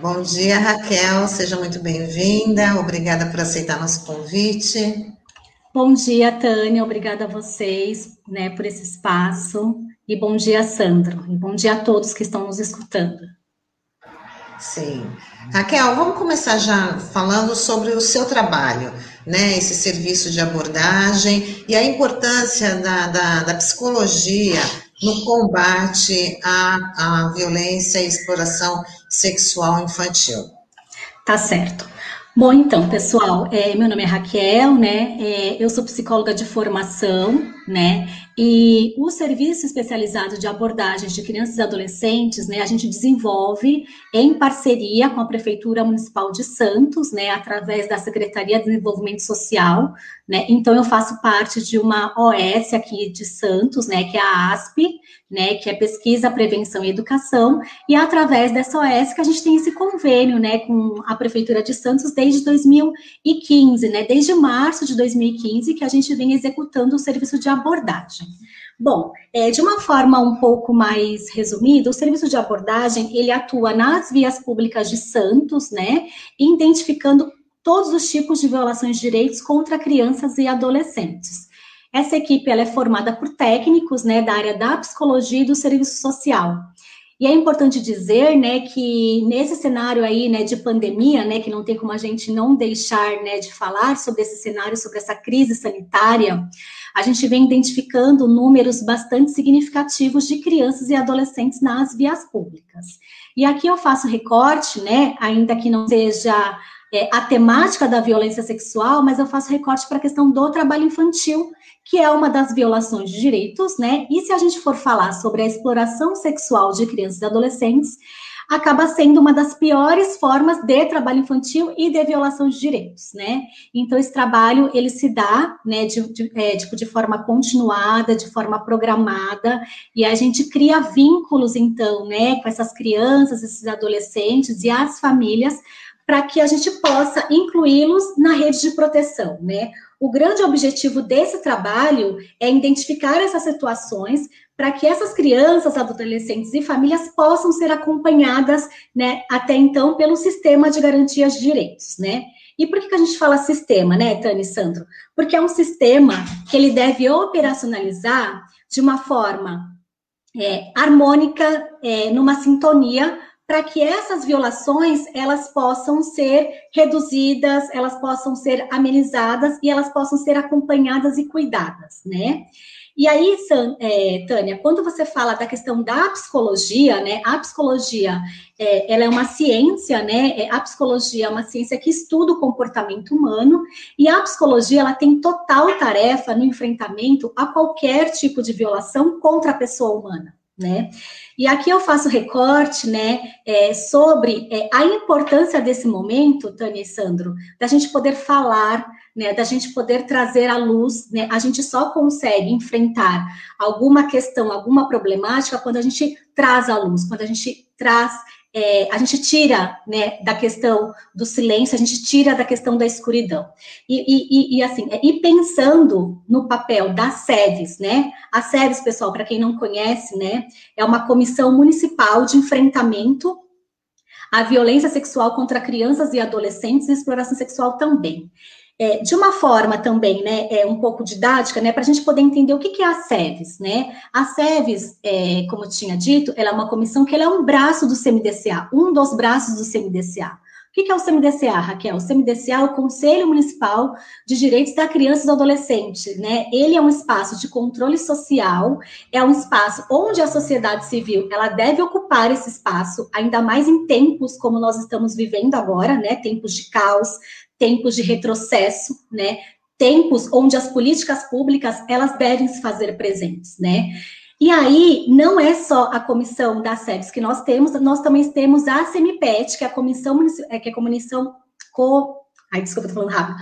Bom dia, Raquel, seja muito bem-vinda. Obrigada por aceitar nosso convite. Bom dia, Tânia. Obrigada a vocês, né, por esse espaço. E bom dia, Sandro. E bom dia a todos que estão nos escutando. Sim. Raquel, vamos começar já falando sobre o seu trabalho, né? Esse serviço de abordagem e a importância da, da, da psicologia no combate à, à violência e exploração sexual infantil. Tá certo. Bom, então, pessoal, é, meu nome é Raquel, né? É, eu sou psicóloga de formação, né? E o serviço especializado de abordagens de crianças e adolescentes, né, a gente desenvolve em parceria com a Prefeitura Municipal de Santos, né, através da Secretaria de Desenvolvimento Social, né, então eu faço parte de uma OS aqui de Santos, né, que é a ASP, né, que é Pesquisa, Prevenção e Educação, e é através dessa OS que a gente tem esse convênio, né, com a Prefeitura de Santos desde 2015, né, desde março de 2015 que a gente vem executando o serviço de abordagem. Bom, é, de uma forma um pouco mais resumida, o serviço de abordagem, ele atua nas vias públicas de Santos, né, identificando todos os tipos de violações de direitos contra crianças e adolescentes. Essa equipe ela é formada por técnicos, né, da área da psicologia e do serviço social. E é importante dizer, né, que nesse cenário aí, né, de pandemia, né, que não tem como a gente não deixar, né, de falar sobre esse cenário, sobre essa crise sanitária, a gente vem identificando números bastante significativos de crianças e adolescentes nas vias públicas. E aqui eu faço recorte, né, ainda que não seja é, a temática da violência sexual, mas eu faço recorte para a questão do trabalho infantil, que é uma das violações de direitos, né? E se a gente for falar sobre a exploração sexual de crianças e adolescentes, acaba sendo uma das piores formas de trabalho infantil e de violação de direitos, né? Então, esse trabalho, ele se dá, né, de, de, é, tipo, de forma continuada, de forma programada, e a gente cria vínculos, então, né, com essas crianças, esses adolescentes e as famílias, para que a gente possa incluí-los na rede de proteção, né? O grande objetivo desse trabalho é identificar essas situações para que essas crianças, adolescentes e famílias possam ser acompanhadas, né, até então pelo sistema de garantias de direitos, né? E por que, que a gente fala sistema, né, Tânia e Sandro? Porque é um sistema que ele deve operacionalizar de uma forma é, harmônica, é, numa sintonia para que essas violações elas possam ser reduzidas, elas possam ser amenizadas e elas possam ser acompanhadas e cuidadas, né? E aí, é, Tânia, quando você fala da questão da psicologia, né? A psicologia, é, ela é uma ciência, né? É, a psicologia é uma ciência que estuda o comportamento humano e a psicologia, ela tem total tarefa no enfrentamento a qualquer tipo de violação contra a pessoa humana né? E aqui eu faço recorte, né, é, sobre é, a importância desse momento, Tânia e Sandro, da gente poder falar, né, da gente poder trazer à luz, né, a gente só consegue enfrentar alguma questão, alguma problemática quando a gente traz à luz, quando a gente traz é, a gente tira né, da questão do silêncio, a gente tira da questão da escuridão. E, e, e assim, é, e pensando no papel das SEVES, né? A SEVES, pessoal, para quem não conhece, né, é uma comissão municipal de enfrentamento à violência sexual contra crianças e adolescentes e exploração sexual também. É, de uma forma também, né, é, um pouco didática, né, para a gente poder entender o que, que é a SEVES, né? A SEVES, é, como eu tinha dito, ela é uma comissão que é um braço do CMDCA, um dos braços do CMDCA. O que, que é o CMDCA, Raquel? O CMDCA é o Conselho Municipal de Direitos da Criança e do Adolescente, né? Ele é um espaço de controle social, é um espaço onde a sociedade civil, ela deve ocupar esse espaço, ainda mais em tempos como nós estamos vivendo agora, né? Tempos de caos, tempos de retrocesso, né? Tempos onde as políticas públicas elas devem se fazer presentes, né? E aí, não é só a comissão da SEBS que nós temos, nós também temos a CEMIPET, que é a comissão, é, que é a comissão co... Ai, desculpa, tô falando rápido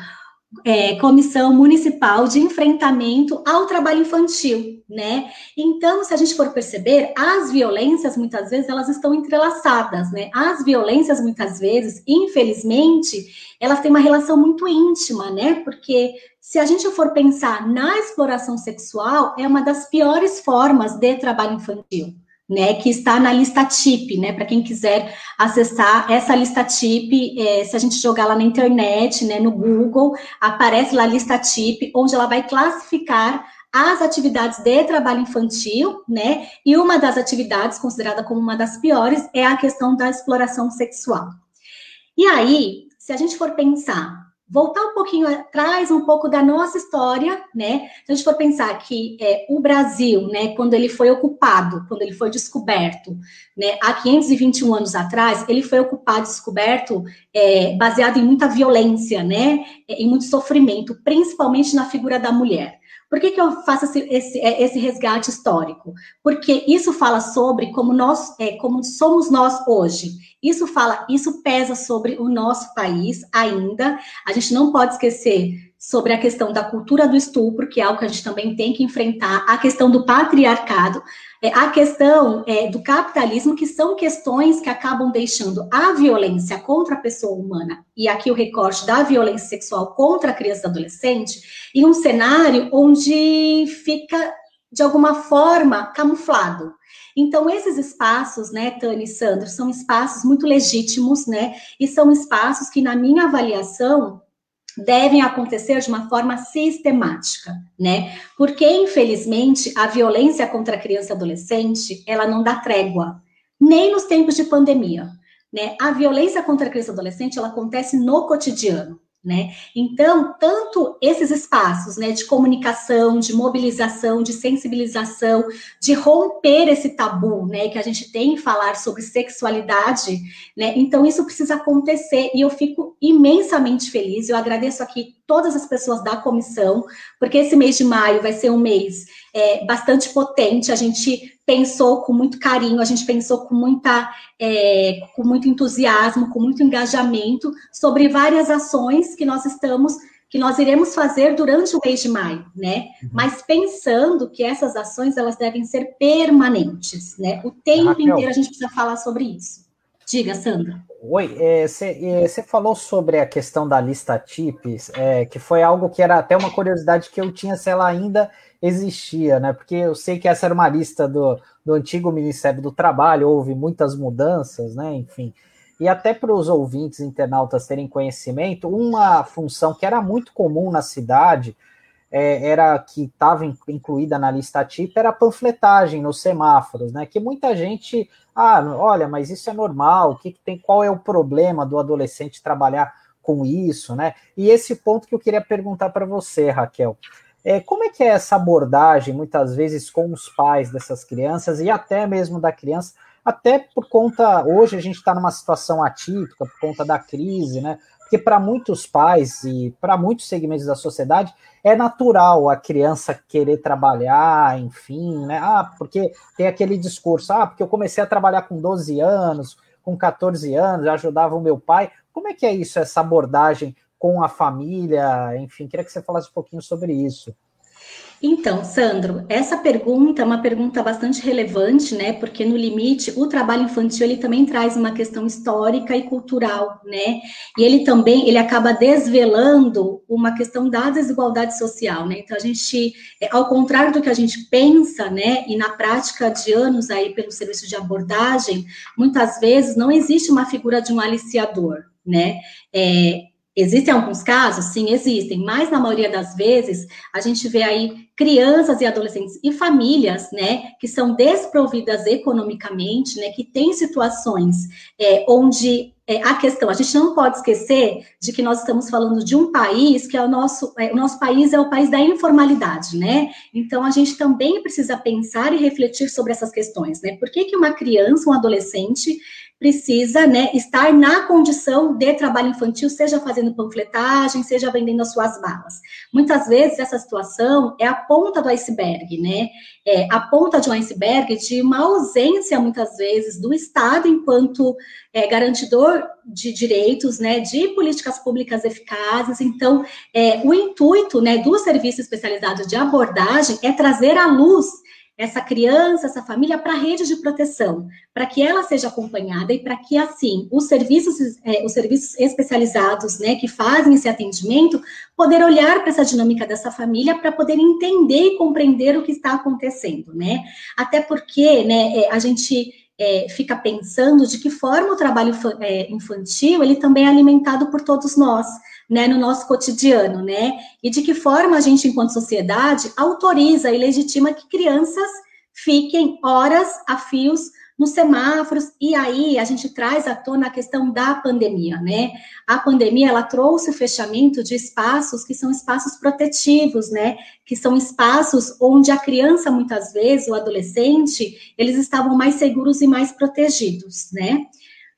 é, Comissão Municipal de Enfrentamento ao Trabalho Infantil, né? Então, se a gente for perceber, as violências, muitas vezes, elas estão entrelaçadas, né? As violências, muitas vezes, infelizmente, elas têm uma relação muito íntima, né? Porque se a gente for pensar na exploração sexual, é uma das piores formas de trabalho infantil né, que está na lista TIP, né, para quem quiser acessar essa lista TIP, é, se a gente jogar lá na internet, né, no Google, aparece lá a lista TIP, onde ela vai classificar as atividades de trabalho infantil, né, e uma das atividades considerada como uma das piores é a questão da exploração sexual. E aí, se a gente for pensar voltar um pouquinho atrás, um pouco da nossa história, né? Se a gente for pensar que é, o Brasil, né, quando ele foi ocupado, quando ele foi descoberto, né, há 521 anos atrás, ele foi ocupado, descoberto, é, baseado em muita violência, né, em muito sofrimento, principalmente na figura da mulher. Por que, que eu faço esse, esse, é, esse, resgate histórico? Porque isso fala sobre como nós, é, como somos nós hoje. Isso fala, isso pesa sobre o nosso país ainda. A gente não pode esquecer sobre a questão da cultura do estupro, que é algo que a gente também tem que enfrentar, a questão do patriarcado, a questão é, do capitalismo, que são questões que acabam deixando a violência contra a pessoa humana, e aqui o recorte da violência sexual contra a criança e adolescente, em um cenário onde fica, de alguma forma, camuflado. Então, esses espaços, né, Tânia e Sandro, são espaços muito legítimos, né, e são espaços que, na minha avaliação, devem acontecer de uma forma sistemática, né? Porque, infelizmente, a violência contra a criança e adolescente, ela não dá trégua, nem nos tempos de pandemia, né? A violência contra a criança e adolescente, ela acontece no cotidiano. Né? Então, tanto esses espaços né, de comunicação, de mobilização, de sensibilização, de romper esse tabu né, que a gente tem em falar sobre sexualidade, né? Então, isso precisa acontecer e eu fico imensamente feliz. Eu agradeço aqui todas as pessoas da comissão, porque esse mês de maio vai ser um mês é, bastante potente. A gente pensou com muito carinho, a gente pensou com, muita, é, com muito entusiasmo, com muito engajamento sobre várias ações que nós estamos que nós iremos fazer durante o mês de maio, né? Uhum. Mas pensando que essas ações elas devem ser permanentes, né? O tempo Raquel. inteiro a gente precisa falar sobre isso. Diga, Sandra. Oi, você é, é, falou sobre a questão da lista TIPS, é, que foi algo que era até uma curiosidade que eu tinha se ela ainda existia, né? Porque eu sei que essa era uma lista do, do antigo Ministério do Trabalho, houve muitas mudanças, né? Enfim. E até para os ouvintes internautas terem conhecimento, uma função que era muito comum na cidade, é, era que estava incluída na lista TIP, era a panfletagem nos semáforos, né? Que muita gente, ah, olha, mas isso é normal, o que, que tem, qual é o problema do adolescente trabalhar com isso, né? E esse ponto que eu queria perguntar para você, Raquel. É, como é que é essa abordagem, muitas vezes, com os pais dessas crianças e até mesmo da criança, até por conta, hoje a gente está numa situação atípica, por conta da crise, né? Porque para muitos pais e para muitos segmentos da sociedade, é natural a criança querer trabalhar, enfim, né? Ah, porque tem aquele discurso, ah, porque eu comecei a trabalhar com 12 anos, com 14 anos, ajudava o meu pai. Como é que é isso, essa abordagem com a família? Enfim, queria que você falasse um pouquinho sobre isso. Então, Sandro, essa pergunta é uma pergunta bastante relevante, né? Porque no limite, o trabalho infantil ele também traz uma questão histórica e cultural, né? E ele também ele acaba desvelando uma questão da desigualdade social, né? Então a gente, é, ao contrário do que a gente pensa, né? E na prática de anos aí pelo serviço de abordagem, muitas vezes não existe uma figura de um aliciador, né? É, Existem alguns casos? Sim, existem, mas na maioria das vezes a gente vê aí crianças e adolescentes e famílias, né, que são desprovidas economicamente, né, que têm situações é, onde é, a questão, a gente não pode esquecer de que nós estamos falando de um país que é o nosso, é, o nosso país é o país da informalidade, né? Então a gente também precisa pensar e refletir sobre essas questões, né? Por que, que uma criança, um adolescente precisa né, estar na condição de trabalho infantil, seja fazendo panfletagem, seja vendendo as suas balas. Muitas vezes essa situação é a ponta do iceberg, né? É a ponta de um iceberg de uma ausência, muitas vezes, do Estado enquanto é, garantidor de direitos, né, de políticas públicas eficazes. Então, é, o intuito né, do serviço especializado de abordagem é trazer à luz essa criança, essa família para a rede de proteção, para que ela seja acompanhada e para que, assim, os serviços, é, os serviços especializados, né, que fazem esse atendimento, poder olhar para essa dinâmica dessa família para poder entender e compreender o que está acontecendo, né? Até porque, né, é, a gente é, fica pensando de que forma o trabalho é, infantil ele também é alimentado por todos nós né, no nosso cotidiano, né? E de que forma a gente, enquanto sociedade, autoriza e legitima que crianças fiquem horas a fios nos semáforos, e aí a gente traz à tona a questão da pandemia, né? A pandemia, ela trouxe o fechamento de espaços que são espaços protetivos, né? Que são espaços onde a criança, muitas vezes, o adolescente, eles estavam mais seguros e mais protegidos, né?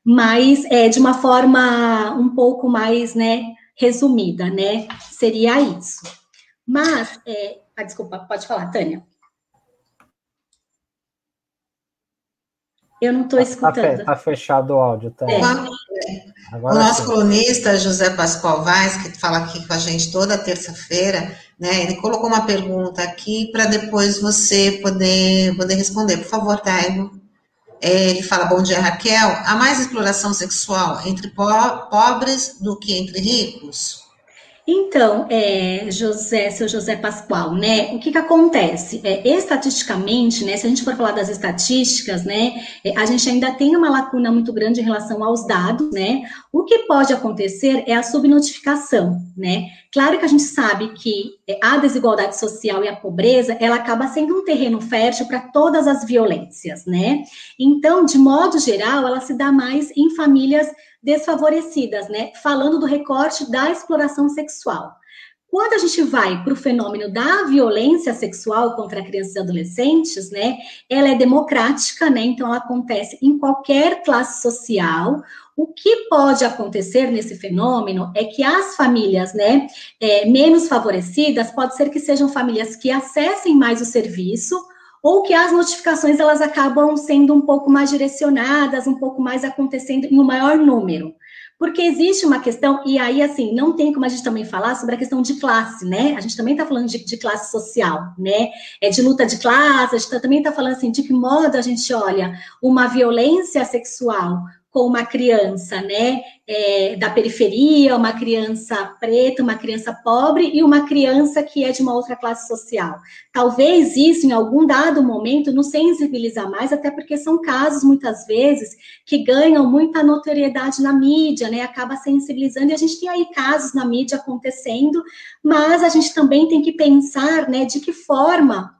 Mas é, de uma forma um pouco mais, né, resumida, né? Seria isso. Mas, é, ah, desculpa, pode falar, Tânia. Eu não estou tá, tá escutando. Está tá fechado o áudio, tá? É. o nosso sim. colunista, José Pascoal Vaz, que fala aqui com a gente toda terça-feira, né? Ele colocou uma pergunta aqui para depois você poder, poder responder. Por favor, Taigo. É, ele fala, bom dia, Raquel. Há mais exploração sexual entre po pobres do que entre ricos? Então, é, José, seu José Pascoal, né? O que que acontece? É, estatisticamente, né? Se a gente for falar das estatísticas, né? É, a gente ainda tem uma lacuna muito grande em relação aos dados, né? O que pode acontecer é a subnotificação, né? Claro que a gente sabe que é, a desigualdade social e a pobreza, ela acaba sendo um terreno fértil para todas as violências, né? Então, de modo geral, ela se dá mais em famílias desfavorecidas, né? Falando do recorte da exploração sexual. Quando a gente vai para o fenômeno da violência sexual contra crianças e adolescentes, né, ela é democrática, né, então ela acontece em qualquer classe social. O que pode acontecer nesse fenômeno é que as famílias, né, é, menos favorecidas, pode ser que sejam famílias que acessem mais o serviço, ou que as notificações elas acabam sendo um pouco mais direcionadas, um pouco mais acontecendo em um maior número. Porque existe uma questão, e aí, assim, não tem como a gente também falar sobre a questão de classe, né? A gente também está falando de, de, classe social, né? É de luta de classe, a gente tá, também está falando, assim, de que modo a gente olha uma violência sexual com uma criança, né, é, da periferia, uma criança preta, uma criança pobre e uma criança que é de uma outra classe social. Talvez isso, em algum dado momento, nos sensibiliza mais, até porque são casos, muitas vezes, que ganham muita notoriedade na mídia, né, acaba sensibilizando, e a gente tem aí casos na mídia acontecendo, mas a gente também tem que pensar, né, de que forma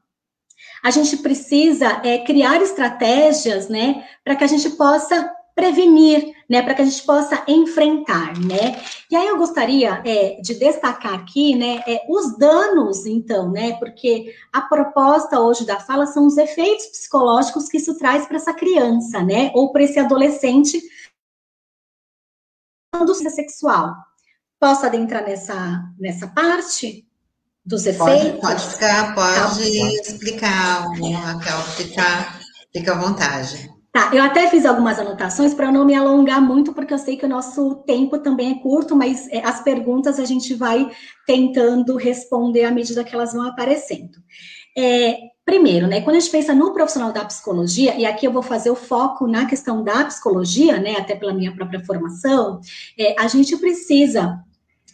a gente precisa é, criar estratégias, né, para que a gente possa prevenir, né, para que a gente possa enfrentar, né? E aí eu gostaria é, de destacar aqui, né, é, os danos, então, né, porque a proposta hoje da fala são os efeitos psicológicos que isso traz para essa criança, né, ou para esse adolescente do sexual. Posso adentrar nessa, nessa parte? Dos efeitos? Pode, pode ficar, pode tá. explicar, Raquel, fica, fica à vontade. Tá, eu até fiz algumas anotações para não me alongar muito, porque eu sei que o nosso tempo também é curto, mas é, as perguntas a gente vai tentando responder à medida que elas vão aparecendo. É, primeiro, né, quando a gente pensa no profissional da psicologia, e aqui eu vou fazer o foco na questão da psicologia, né, até pela minha própria formação, é, a gente precisa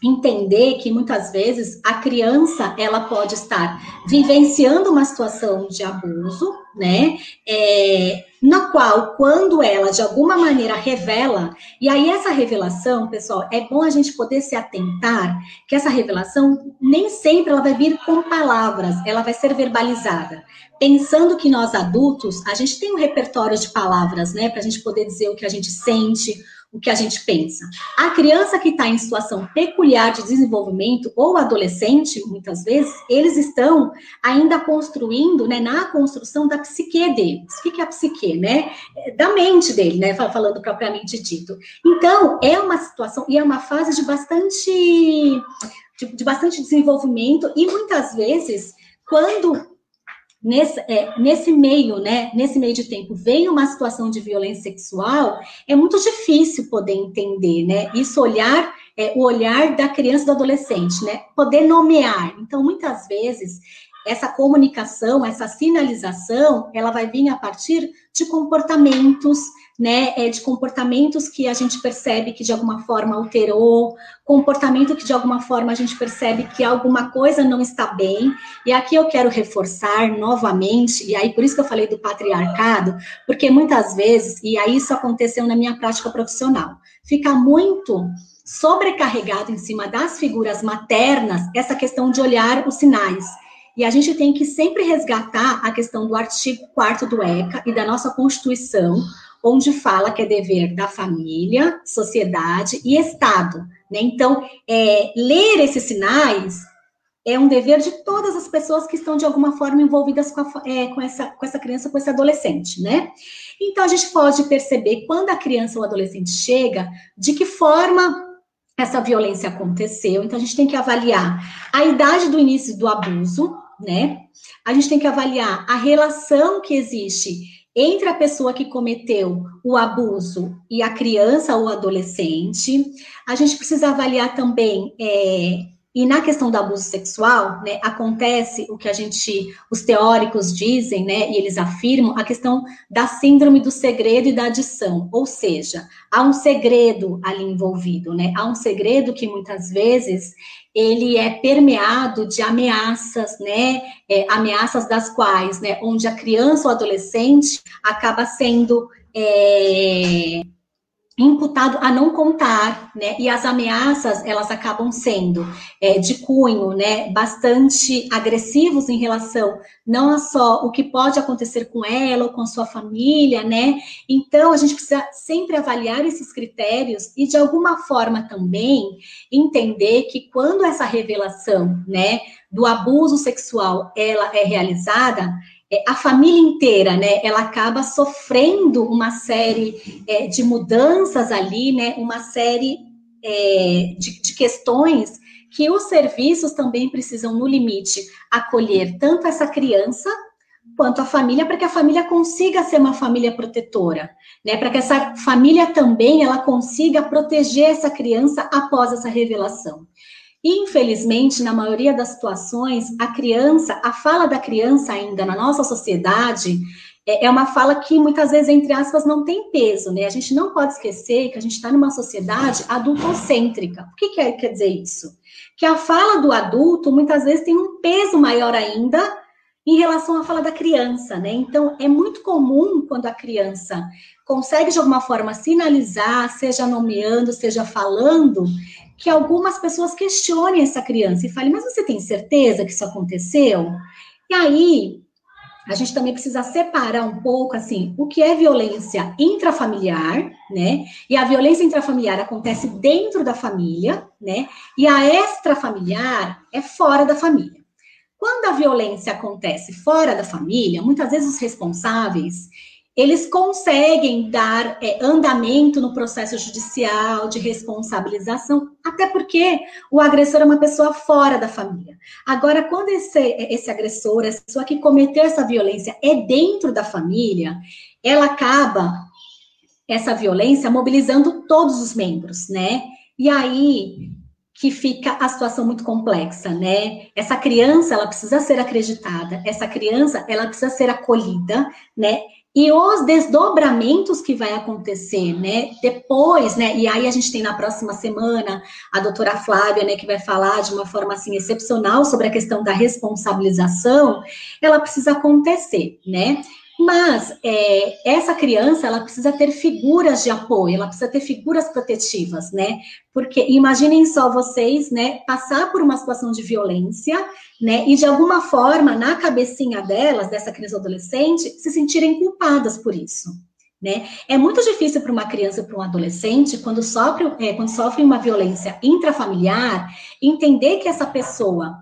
entender que muitas vezes a criança ela pode estar vivenciando uma situação de abuso, né? É, na qual, quando ela de alguma maneira revela, e aí essa revelação, pessoal, é bom a gente poder se atentar que essa revelação nem sempre ela vai vir com palavras, ela vai ser verbalizada. Pensando que nós adultos, a gente tem um repertório de palavras, né, para a gente poder dizer o que a gente sente, o que a gente pensa. A criança que está em situação peculiar de desenvolvimento, ou adolescente, muitas vezes, eles estão ainda construindo, né, na construção da psique deles. O que é a psique, né? Da mente dele, né, falando propriamente dito. Então, é uma situação, e é uma fase de bastante, de, de bastante desenvolvimento, e muitas vezes, quando nesse, é, nesse meio, né, nesse meio de tempo, vem uma situação de violência sexual, é muito difícil poder entender, né? Isso olhar, é, o olhar da criança e do adolescente, né? Poder nomear. Então, muitas vezes, essa comunicação, essa sinalização, ela vai vir a partir de comportamentos, né, é, de comportamentos que a gente percebe que de alguma forma alterou, comportamento que de alguma forma a gente percebe que alguma coisa não está bem. E aqui eu quero reforçar novamente, e aí por isso que eu falei do patriarcado, porque muitas vezes, e aí isso aconteceu na minha prática profissional, fica muito sobrecarregado em cima das figuras maternas essa questão de olhar os sinais. E a gente tem que sempre resgatar a questão do artigo 4 do ECA e da nossa Constituição, onde fala que é dever da família, sociedade e Estado. Né? Então, é, ler esses sinais é um dever de todas as pessoas que estão de alguma forma envolvidas com, a, é, com, essa, com essa criança, com esse adolescente, né? Então a gente pode perceber quando a criança ou adolescente chega, de que forma essa violência aconteceu. Então a gente tem que avaliar a idade do início do abuso, né? A gente tem que avaliar a relação que existe entre a pessoa que cometeu o abuso e a criança ou adolescente. A gente precisa avaliar também é, e na questão do abuso sexual, né, acontece o que a gente, os teóricos dizem, né, e eles afirmam, a questão da síndrome do segredo e da adição, ou seja, há um segredo ali envolvido, né, há um segredo que muitas vezes ele é permeado de ameaças, né, é, ameaças das quais, né, onde a criança ou adolescente acaba sendo é, imputado a não contar, né? E as ameaças elas acabam sendo é, de cunho, né? Bastante agressivos em relação não só o que pode acontecer com ela ou com sua família, né? Então a gente precisa sempre avaliar esses critérios e de alguma forma também entender que quando essa revelação, né? Do abuso sexual ela é realizada, a família inteira, né, ela acaba sofrendo uma série é, de mudanças ali, né, uma série é, de, de questões que os serviços também precisam, no limite, acolher tanto essa criança quanto a família, para que a família consiga ser uma família protetora, né? Para que essa família também ela consiga proteger essa criança após essa revelação. Infelizmente, na maioria das situações, a criança, a fala da criança ainda na nossa sociedade é, é uma fala que muitas vezes, entre aspas, não tem peso, né? A gente não pode esquecer que a gente está numa sociedade adultocêntrica. O que quer, quer dizer isso? Que a fala do adulto muitas vezes tem um peso maior ainda em relação à fala da criança, né? Então, é muito comum quando a criança consegue de alguma forma sinalizar, seja nomeando, seja falando, que algumas pessoas questionem essa criança e falem, mas você tem certeza que isso aconteceu? E aí, a gente também precisa separar um pouco, assim, o que é violência intrafamiliar, né? E a violência intrafamiliar acontece dentro da família, né? E a extrafamiliar é fora da família. Quando a violência acontece fora da família, muitas vezes os responsáveis, eles conseguem dar é, andamento no processo judicial de responsabilização, até porque o agressor é uma pessoa fora da família. Agora, quando esse, esse agressor, essa pessoa que cometeu essa violência é dentro da família, ela acaba, essa violência, mobilizando todos os membros, né? E aí que fica a situação muito complexa, né? Essa criança, ela precisa ser acreditada, essa criança, ela precisa ser acolhida, né? E os desdobramentos que vai acontecer, né, depois, né, e aí a gente tem na próxima semana a doutora Flávia, né, que vai falar de uma forma, assim, excepcional sobre a questão da responsabilização, ela precisa acontecer, né, mas é, essa criança, ela precisa ter figuras de apoio, ela precisa ter figuras protetivas, né? Porque imaginem só vocês, né, passar por uma situação de violência, né, e de alguma forma, na cabecinha delas, dessa criança adolescente, se sentirem culpadas por isso. Né? É muito difícil para uma criança, para um adolescente, quando sofre, é, quando sofre uma violência intrafamiliar, entender que essa pessoa,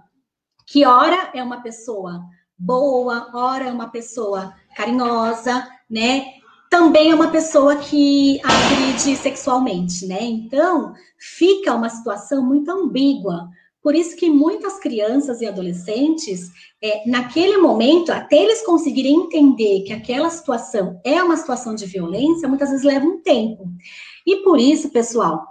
que ora é uma pessoa boa, ora é uma pessoa carinhosa, né? Também é uma pessoa que agride sexualmente, né? Então, fica uma situação muito ambígua. Por isso que muitas crianças e adolescentes, é, naquele momento, até eles conseguirem entender que aquela situação é uma situação de violência, muitas vezes leva um tempo. E por isso, pessoal,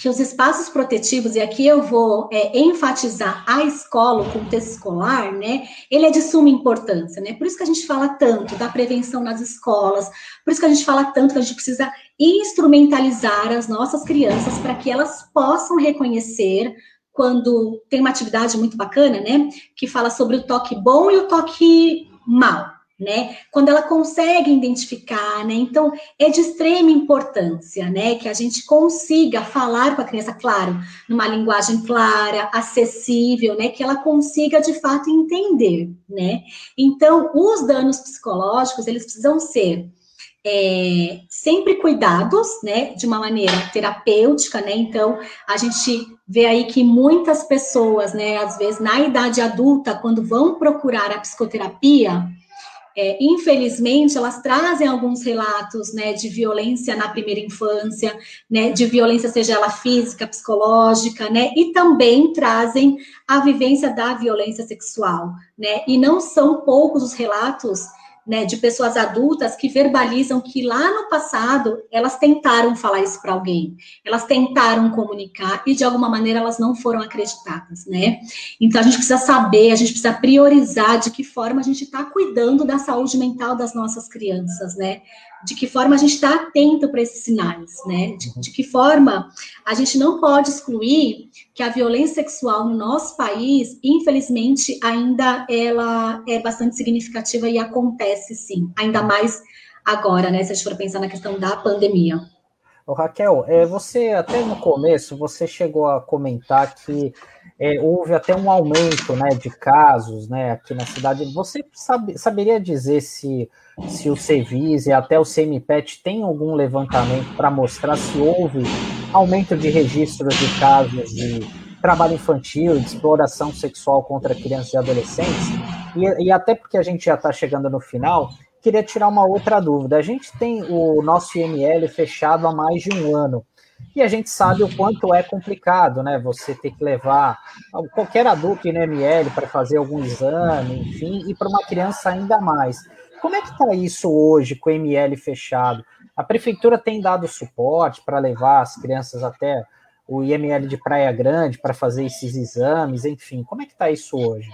que os espaços protetivos, e aqui eu vou é, enfatizar a escola, o contexto escolar, né? Ele é de suma importância, né? Por isso que a gente fala tanto da prevenção nas escolas, por isso que a gente fala tanto que a gente precisa instrumentalizar as nossas crianças para que elas possam reconhecer quando tem uma atividade muito bacana, né? Que fala sobre o toque bom e o toque mal, né? Quando ela consegue identificar, né? Então, é de extrema importância, né? Que a gente consiga falar com a criança, claro, numa linguagem clara, acessível, né? Que ela consiga, de fato, entender, né? Então, os danos psicológicos, eles precisam ser é, sempre cuidados, né, de uma maneira terapêutica, né, então a gente vê aí que muitas pessoas, né, às vezes na idade adulta, quando vão procurar a psicoterapia, é, infelizmente, elas trazem alguns relatos né, de violência na primeira infância, né, de violência, seja ela física, psicológica, né, e também trazem a vivência da violência sexual. Né, e não são poucos os relatos né, de pessoas adultas que verbalizam que lá no passado elas tentaram falar isso para alguém, elas tentaram comunicar e de alguma maneira elas não foram acreditadas, né? Então a gente precisa saber, a gente precisa priorizar de que forma a gente está cuidando da saúde mental das nossas crianças, né? De que forma a gente está atento para esses sinais, né? De, de, que forma a gente não pode excluir que a violência sexual no nosso país, infelizmente, ainda ela é bastante significativa e acontece sim, ainda mais agora, né? Se a gente for pensar na questão da pandemia. Ô, Raquel, é, você até no começo você chegou a comentar que é, houve até um aumento né, de casos né, aqui na cidade. Você sabe, saberia dizer se, se o Cevis e até o CMPET tem algum levantamento para mostrar se houve aumento de registros de casos de trabalho infantil, de exploração sexual contra crianças e adolescentes? E, e até porque a gente já está chegando no final, queria tirar uma outra dúvida. A gente tem o nosso IML fechado há mais de um ano. E a gente sabe o quanto é complicado, né? Você ter que levar qualquer adulto em ML para fazer algum exame, enfim, e para uma criança ainda mais. Como é que está isso hoje com o ML fechado? A prefeitura tem dado suporte para levar as crianças até o IML de Praia Grande para fazer esses exames, enfim. Como é que está isso hoje?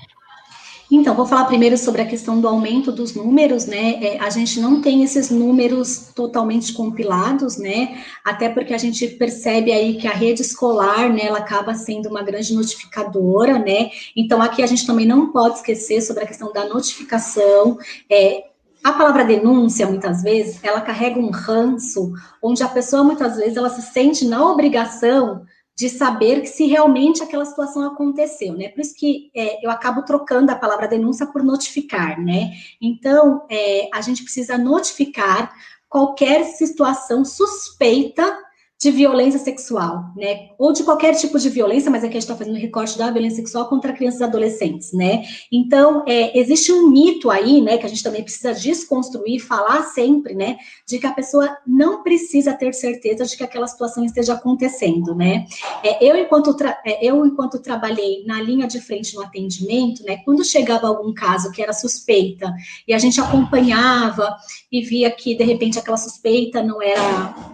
Então, vou falar primeiro sobre a questão do aumento dos números, né? É, a gente não tem esses números totalmente compilados, né? Até porque a gente percebe aí que a rede escolar, né, ela acaba sendo uma grande notificadora, né? Então, aqui a gente também não pode esquecer sobre a questão da notificação. É, a palavra denúncia, muitas vezes, ela carrega um ranço, onde a pessoa, muitas vezes, ela se sente na obrigação de saber se realmente aquela situação aconteceu, né? Por isso que é, eu acabo trocando a palavra denúncia por notificar, né? Então, é, a gente precisa notificar qualquer situação suspeita de violência sexual, né? Ou de qualquer tipo de violência, mas aqui a gente está fazendo recorte da violência sexual contra crianças e adolescentes, né? Então, é, existe um mito aí, né, que a gente também precisa desconstruir, falar sempre, né, de que a pessoa não precisa ter certeza de que aquela situação esteja acontecendo, né? É, eu, enquanto é, eu, enquanto trabalhei na linha de frente no atendimento, né, quando chegava algum caso que era suspeita e a gente acompanhava e via que, de repente, aquela suspeita não era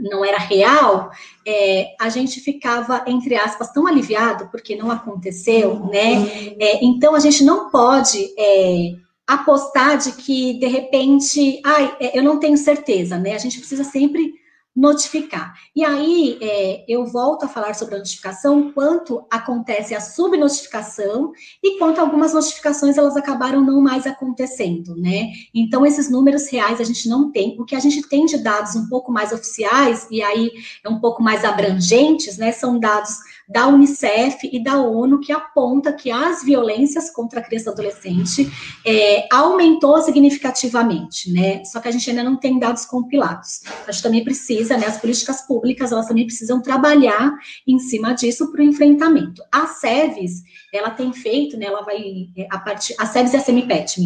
não era real, é, a gente ficava, entre aspas, tão aliviado porque não aconteceu, né? É, então a gente não pode é, apostar de que, de repente, ai, é, eu não tenho certeza, né? A gente precisa sempre notificar. E aí, é, eu volto a falar sobre a notificação, quanto acontece a subnotificação e quanto algumas notificações elas acabaram não mais acontecendo, né? Então, esses números reais a gente não tem. O que a gente tem de dados um pouco mais oficiais, e aí é um pouco mais abrangentes, né? São dados da Unicef e da ONU que aponta que as violências contra a criança e adolescente é, aumentou significativamente, né? Só que a gente ainda não tem dados compilados. A gente também precisa, né? As políticas públicas elas também precisam trabalhar em cima disso para o enfrentamento. A SEVES, ela tem feito, né? Ela vai é, a partir a SEVES e a Semipet,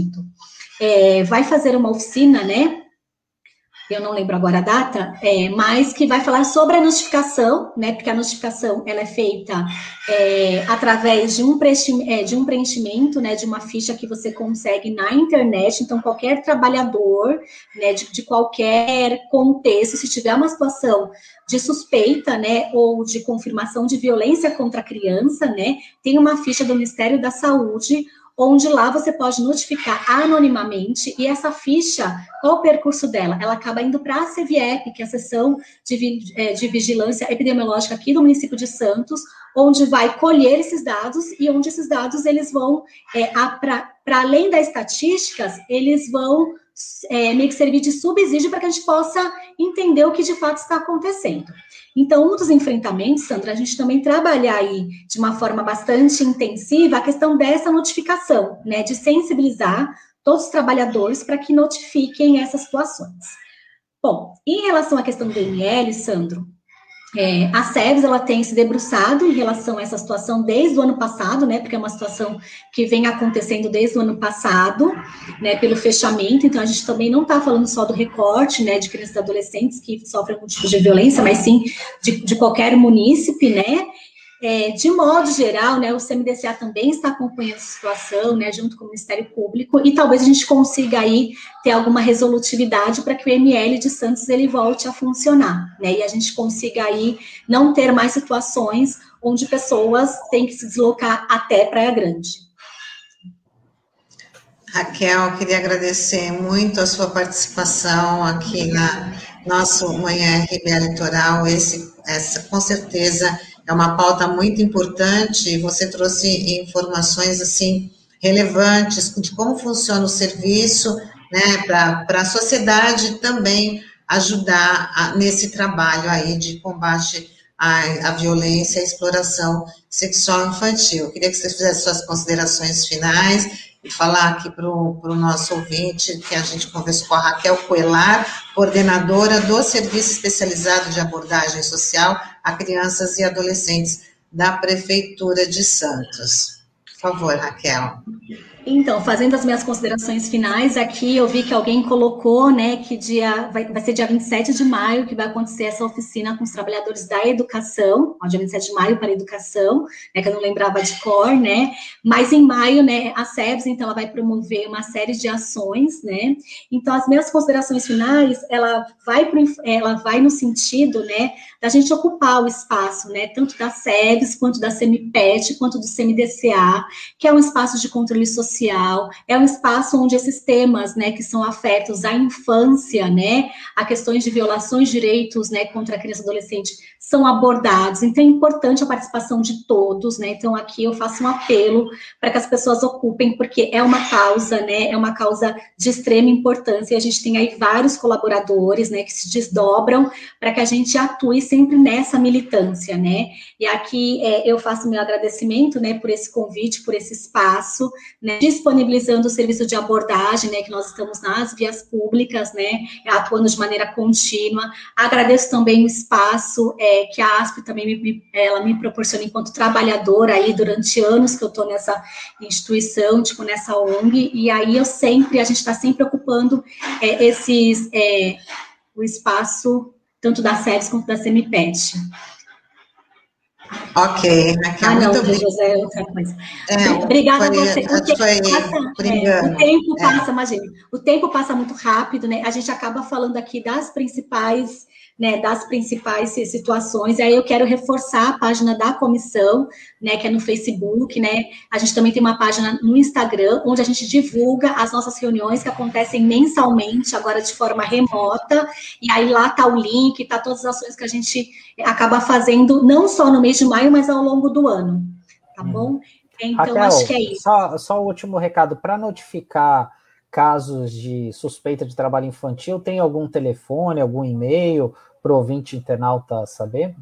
é, vai fazer uma oficina, né? Eu não lembro agora a data, é, mas que vai falar sobre a notificação, né? Porque a notificação ela é feita é, através de um, é, de um preenchimento, né? De uma ficha que você consegue na internet. Então, qualquer trabalhador, né? De, de qualquer contexto, se tiver uma situação de suspeita, né, ou de confirmação de violência contra a criança, né, tem uma ficha do Ministério da Saúde onde lá você pode notificar anonimamente e essa ficha, qual o percurso dela? Ela acaba indo para a CVEP, que é a seção de, é, de vigilância epidemiológica aqui do município de Santos, onde vai colher esses dados e onde esses dados eles vão, é, para além das estatísticas, eles vão é, meio que servir de subsídio para que a gente possa entender o que de fato está acontecendo. Então, um dos enfrentamentos, Sandra, a gente também trabalhar aí de uma forma bastante intensiva a questão dessa notificação, né, de sensibilizar todos os trabalhadores para que notifiquem essas situações. Bom, em relação à questão do ML, Sandro, é, a SEVES, ela tem se debruçado em relação a essa situação desde o ano passado, né, porque é uma situação que vem acontecendo desde o ano passado, né, pelo fechamento, então a gente também não está falando só do recorte, né, de crianças e adolescentes que sofrem algum tipo de violência, mas sim de, de qualquer munícipe, né, é, de modo geral, né, o CMDCA também está acompanhando a situação, né, junto com o Ministério Público, e talvez a gente consiga aí ter alguma resolutividade para que o ML de Santos ele volte a funcionar, né, e a gente consiga aí não ter mais situações onde pessoas têm que se deslocar até Praia Grande. Raquel, queria agradecer muito a sua participação aqui na nosso Manhã RBA Litoral, esse, essa com certeza é uma pauta muito importante. Você trouxe informações assim relevantes de como funciona o serviço, né, para a sociedade também ajudar a, nesse trabalho aí de combate à, à violência e à exploração sexual infantil. Eu queria que você fizesse suas considerações finais e falar aqui para o nosso ouvinte que a gente conversou com a Raquel Coelar, coordenadora do Serviço Especializado de Abordagem Social a Crianças e Adolescentes da Prefeitura de Santos. Por favor, Raquel. Então, fazendo as minhas considerações finais, aqui eu vi que alguém colocou, né, que dia vai, vai ser dia 27 de maio que vai acontecer essa oficina com os trabalhadores da educação, ó, dia 27 de maio para a educação, né, que eu não lembrava de cor, né, mas em maio, né, a SEBS, então, ela vai promover uma série de ações, né, então as minhas considerações finais, ela vai, pro, ela vai no sentido, né, da gente ocupar o espaço, né, tanto da SEBS, quanto da CEMIPET, quanto do CMDCA, que é um espaço de controle social social, é um espaço onde esses temas, né, que são afetos à infância, né, a questões de violações de direitos, né, contra a criança e adolescente, são abordados. Então, é importante a participação de todos, né, então aqui eu faço um apelo para que as pessoas ocupem, porque é uma causa, né, é uma causa de extrema importância, e a gente tem aí vários colaboradores, né, que se desdobram para que a gente atue sempre nessa militância, né, e aqui é, eu faço meu agradecimento, né, por esse convite, por esse espaço, né, disponibilizando o serviço de abordagem, né, que nós estamos nas vias públicas, né, atuando de maneira contínua. Agradeço também o espaço é, que a ASP também me, ela me proporciona enquanto trabalhadora aí durante anos que eu estou nessa instituição, tipo, nessa ONG, e aí eu sempre, a gente está sempre ocupando é, esses, é, o espaço tanto da SEDES quanto da CEMIPET. Ok, Raquel, ah, não, muito obrigada. José, é outra coisa. É, Obrigada foi, a você. O, tempo passa, é, o tempo passa, imagina, o tempo passa muito rápido, né? A gente acaba falando aqui das principais né, das principais situações. E aí eu quero reforçar a página da comissão, né, que é no Facebook, né? A gente também tem uma página no Instagram, onde a gente divulga as nossas reuniões que acontecem mensalmente, agora de forma remota. E aí lá tá o link, tá todas as ações que a gente acaba fazendo, não só no mês de maio, mas ao longo do ano. Tá uhum. bom? Então, Raquel, acho que é isso. Só, só o último recado para notificar casos de suspeita de trabalho infantil, tem algum telefone, algum e-mail para o ouvinte internauta saber?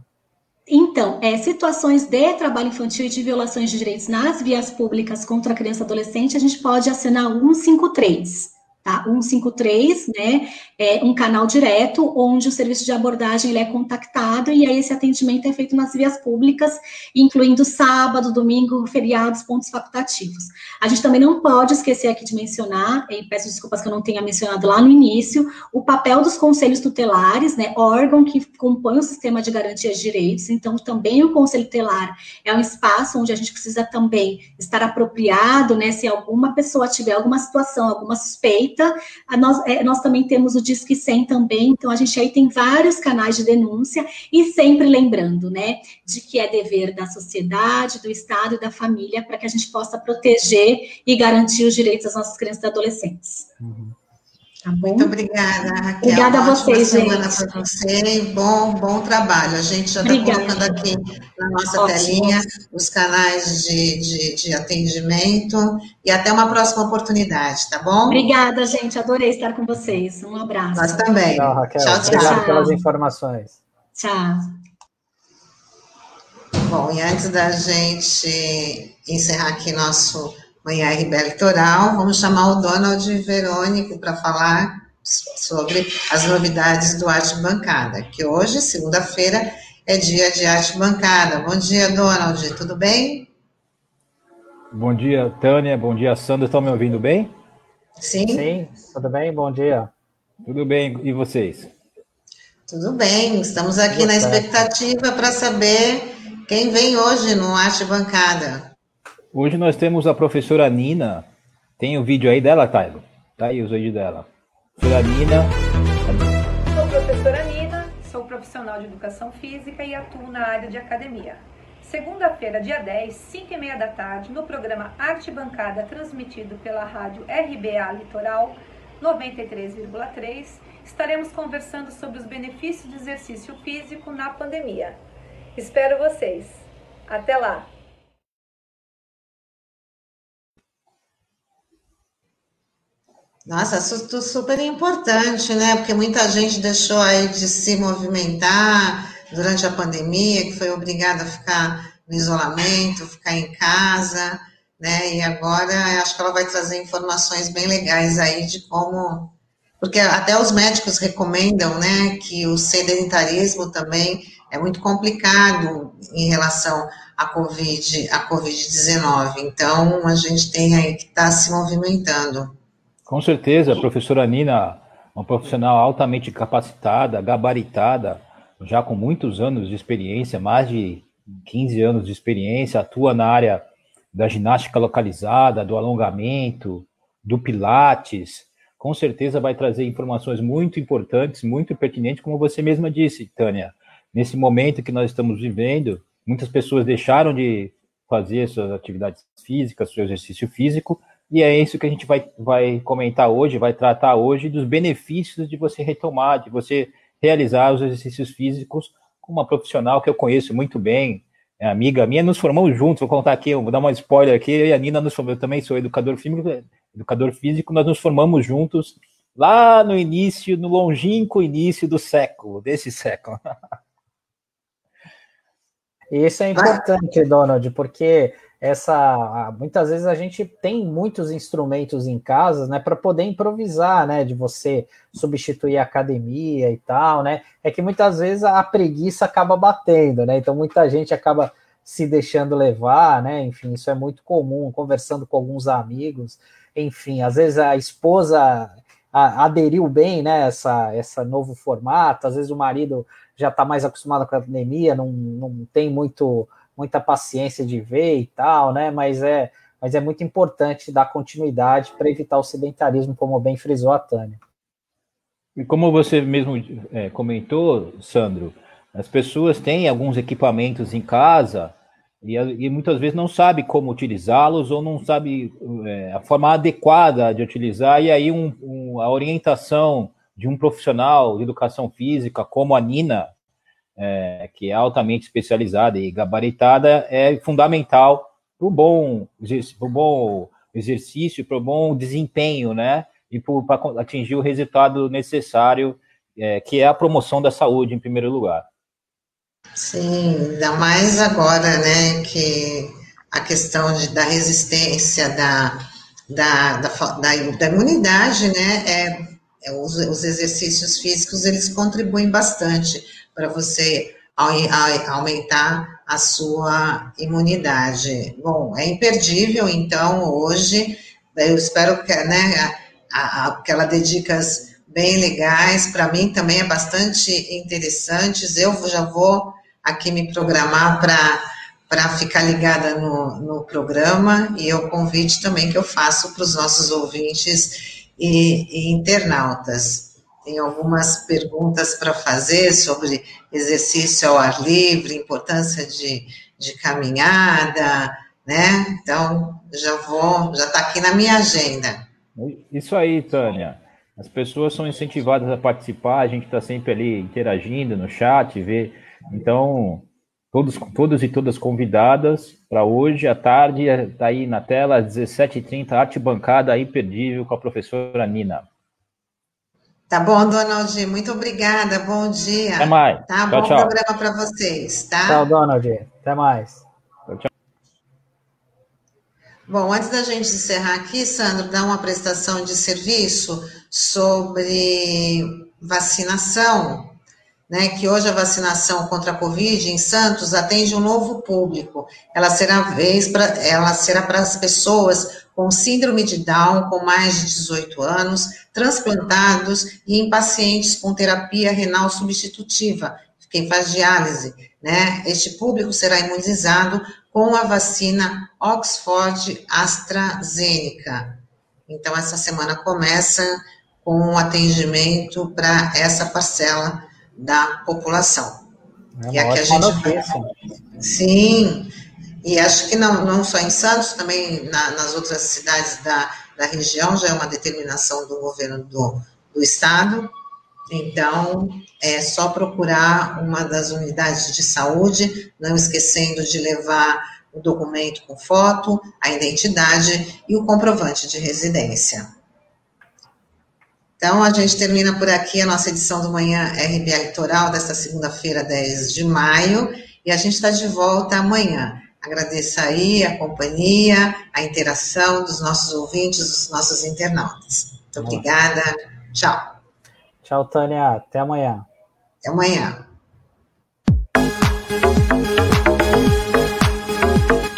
Então, é, situações de trabalho infantil e de violações de direitos nas vias públicas contra a criança e adolescente, a gente pode assinar 153 tá? 153, né? É um canal direto onde o serviço de abordagem ele é contactado e aí esse atendimento é feito nas vias públicas, incluindo sábado, domingo, feriados, pontos facultativos. A gente também não pode esquecer aqui de mencionar, e peço desculpas que eu não tenha mencionado lá no início, o papel dos conselhos tutelares, né? Órgão que compõe o sistema de garantia de direitos. Então, também o conselho tutelar é um espaço onde a gente precisa também estar apropriado, né? Se alguma pessoa tiver alguma situação, alguma suspeita nós, é, nós também temos o Disque 100 também, então a gente aí tem vários canais de denúncia, e sempre lembrando, né, de que é dever da sociedade, do Estado e da família para que a gente possa proteger e garantir os direitos das nossas crianças e adolescentes. Uhum. Tá Muito obrigada, Raquel. Obrigada a vocês, semana para você bom, bom trabalho. A gente já está colocando aqui na nossa Ótimo. telinha os canais de, de, de, atendimento e até uma próxima oportunidade, tá bom? Obrigada, gente. Adorei estar com vocês. Um abraço. Nós também. Tchau, Raquel. Tchau, tchau. Obrigado pelas informações. Tchau. Bom, e antes da gente encerrar aqui nosso Manhã RB Litoral. Vamos chamar o Donald Verônico para falar sobre as novidades do Arte Bancada, que hoje, segunda-feira, é dia de Arte Bancada. Bom dia, Donald, tudo bem? Bom dia, Tânia, bom dia, Sandra, estão me ouvindo bem? Sim. Sim, tudo bem, bom dia. Tudo bem, e vocês? Tudo bem, estamos aqui na expectativa para saber quem vem hoje no Arte Bancada. Hoje nós temos a professora Nina. Tem o vídeo aí dela, Taylor? Tá aí os vídeos dela. Professora Nina. Sou professora Nina, sou profissional de educação física e atuo na área de academia. Segunda-feira, dia 10, 5 e meia da tarde, no programa Arte Bancada, transmitido pela rádio RBA Litoral 93,3, estaremos conversando sobre os benefícios do exercício físico na pandemia. Espero vocês. Até lá! Nossa, é super importante, né? Porque muita gente deixou aí de se movimentar durante a pandemia, que foi obrigada a ficar no isolamento, ficar em casa, né? E agora acho que ela vai trazer informações bem legais aí de como. Porque até os médicos recomendam, né, que o sedentarismo também é muito complicado em relação à Covid, à Covid-19. Então, a gente tem aí que estar tá se movimentando. Com certeza, a professora Nina, uma profissional altamente capacitada, gabaritada, já com muitos anos de experiência, mais de 15 anos de experiência, atua na área da ginástica localizada, do alongamento, do pilates. Com certeza vai trazer informações muito importantes, muito pertinentes, como você mesma disse, Tânia. Nesse momento que nós estamos vivendo, muitas pessoas deixaram de fazer suas atividades físicas, seu exercício físico, e é isso que a gente vai, vai comentar hoje, vai tratar hoje dos benefícios de você retomar, de você realizar os exercícios físicos com uma profissional que eu conheço muito bem, é amiga minha, nos formamos juntos, vou contar aqui, vou dar uma spoiler aqui, eu e a Nina nos formamos, eu também sou educador físico, educador físico, nós nos formamos juntos lá no início, no longínquo início do século, desse século. Isso é importante, Donald, porque essa muitas vezes a gente tem muitos instrumentos em casa, né, para poder improvisar, né, de você substituir a academia e tal, né? É que muitas vezes a preguiça acaba batendo, né? Então muita gente acaba se deixando levar, né? Enfim, isso é muito comum, conversando com alguns amigos, enfim, às vezes a esposa aderiu bem, né, essa, essa novo formato, às vezes o marido já está mais acostumado com a academia, não, não tem muito muita paciência de ver e tal, né? Mas é, mas é muito importante dar continuidade para evitar o sedentarismo, como bem frisou a Tânia. E como você mesmo é, comentou, Sandro, as pessoas têm alguns equipamentos em casa e, e muitas vezes não sabe como utilizá-los ou não sabe é, a forma adequada de utilizar, e aí um, um, a orientação de um profissional de educação física, como a Nina, é, que é altamente especializada e gabaritada, é fundamental para o bom, bom exercício, para o bom desempenho, né? E para atingir o resultado necessário, é, que é a promoção da saúde, em primeiro lugar. Sim, ainda mais agora, né, que a questão de, da resistência, da, da, da, da, da imunidade, né, é, é os, os exercícios físicos, eles contribuem bastante para você aumentar a sua imunidade. Bom, é imperdível, então, hoje, eu espero que, né, a, a, que ela dê dicas bem legais, para mim também é bastante interessantes, eu já vou aqui me programar para ficar ligada no, no programa, e o convite também que eu faço para os nossos ouvintes e, e internautas tem algumas perguntas para fazer sobre exercício ao ar livre, importância de, de caminhada, né? Então, já vou, já está aqui na minha agenda. Isso aí, Tânia. As pessoas são incentivadas a participar, a gente está sempre ali interagindo no chat, vê. Então, todos, todos e todas convidadas para hoje à tarde, está aí na tela, às 17h30, Arte Bancada Imperdível com a professora Nina. Tá bom, Donald, muito obrigada, bom dia. Até mais. Tá, tchau, bom tchau. programa para vocês, tá? Tchau, Donald, até mais. Tchau. Bom, antes da gente encerrar aqui, Sandro, dá uma prestação de serviço sobre vacinação né, que hoje a vacinação contra a Covid em Santos atende um novo público. Ela será vez para ela será para as pessoas com síndrome de Down com mais de 18 anos, transplantados e em pacientes com terapia renal substitutiva, quem faz diálise, né? Este público será imunizado com a vacina Oxford AstraZeneca. Então essa semana começa com um atendimento para essa parcela da população. É e aqui a gente notícia. Sim, e acho que não, não só em Santos, também na, nas outras cidades da, da região já é uma determinação do governo do, do estado. Então, é só procurar uma das unidades de saúde, não esquecendo de levar o documento com foto, a identidade e o comprovante de residência. Então, a gente termina por aqui a nossa edição do Manhã RBA Litoral desta segunda-feira, 10 de maio, e a gente está de volta amanhã. Agradeço aí a companhia, a interação dos nossos ouvintes, dos nossos internautas. Muito obrigada. Tchau. Tchau, Tânia. Até amanhã. Até amanhã.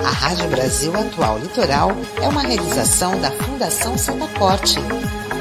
A Rádio Brasil Atual Litoral é uma realização da Fundação Setaporte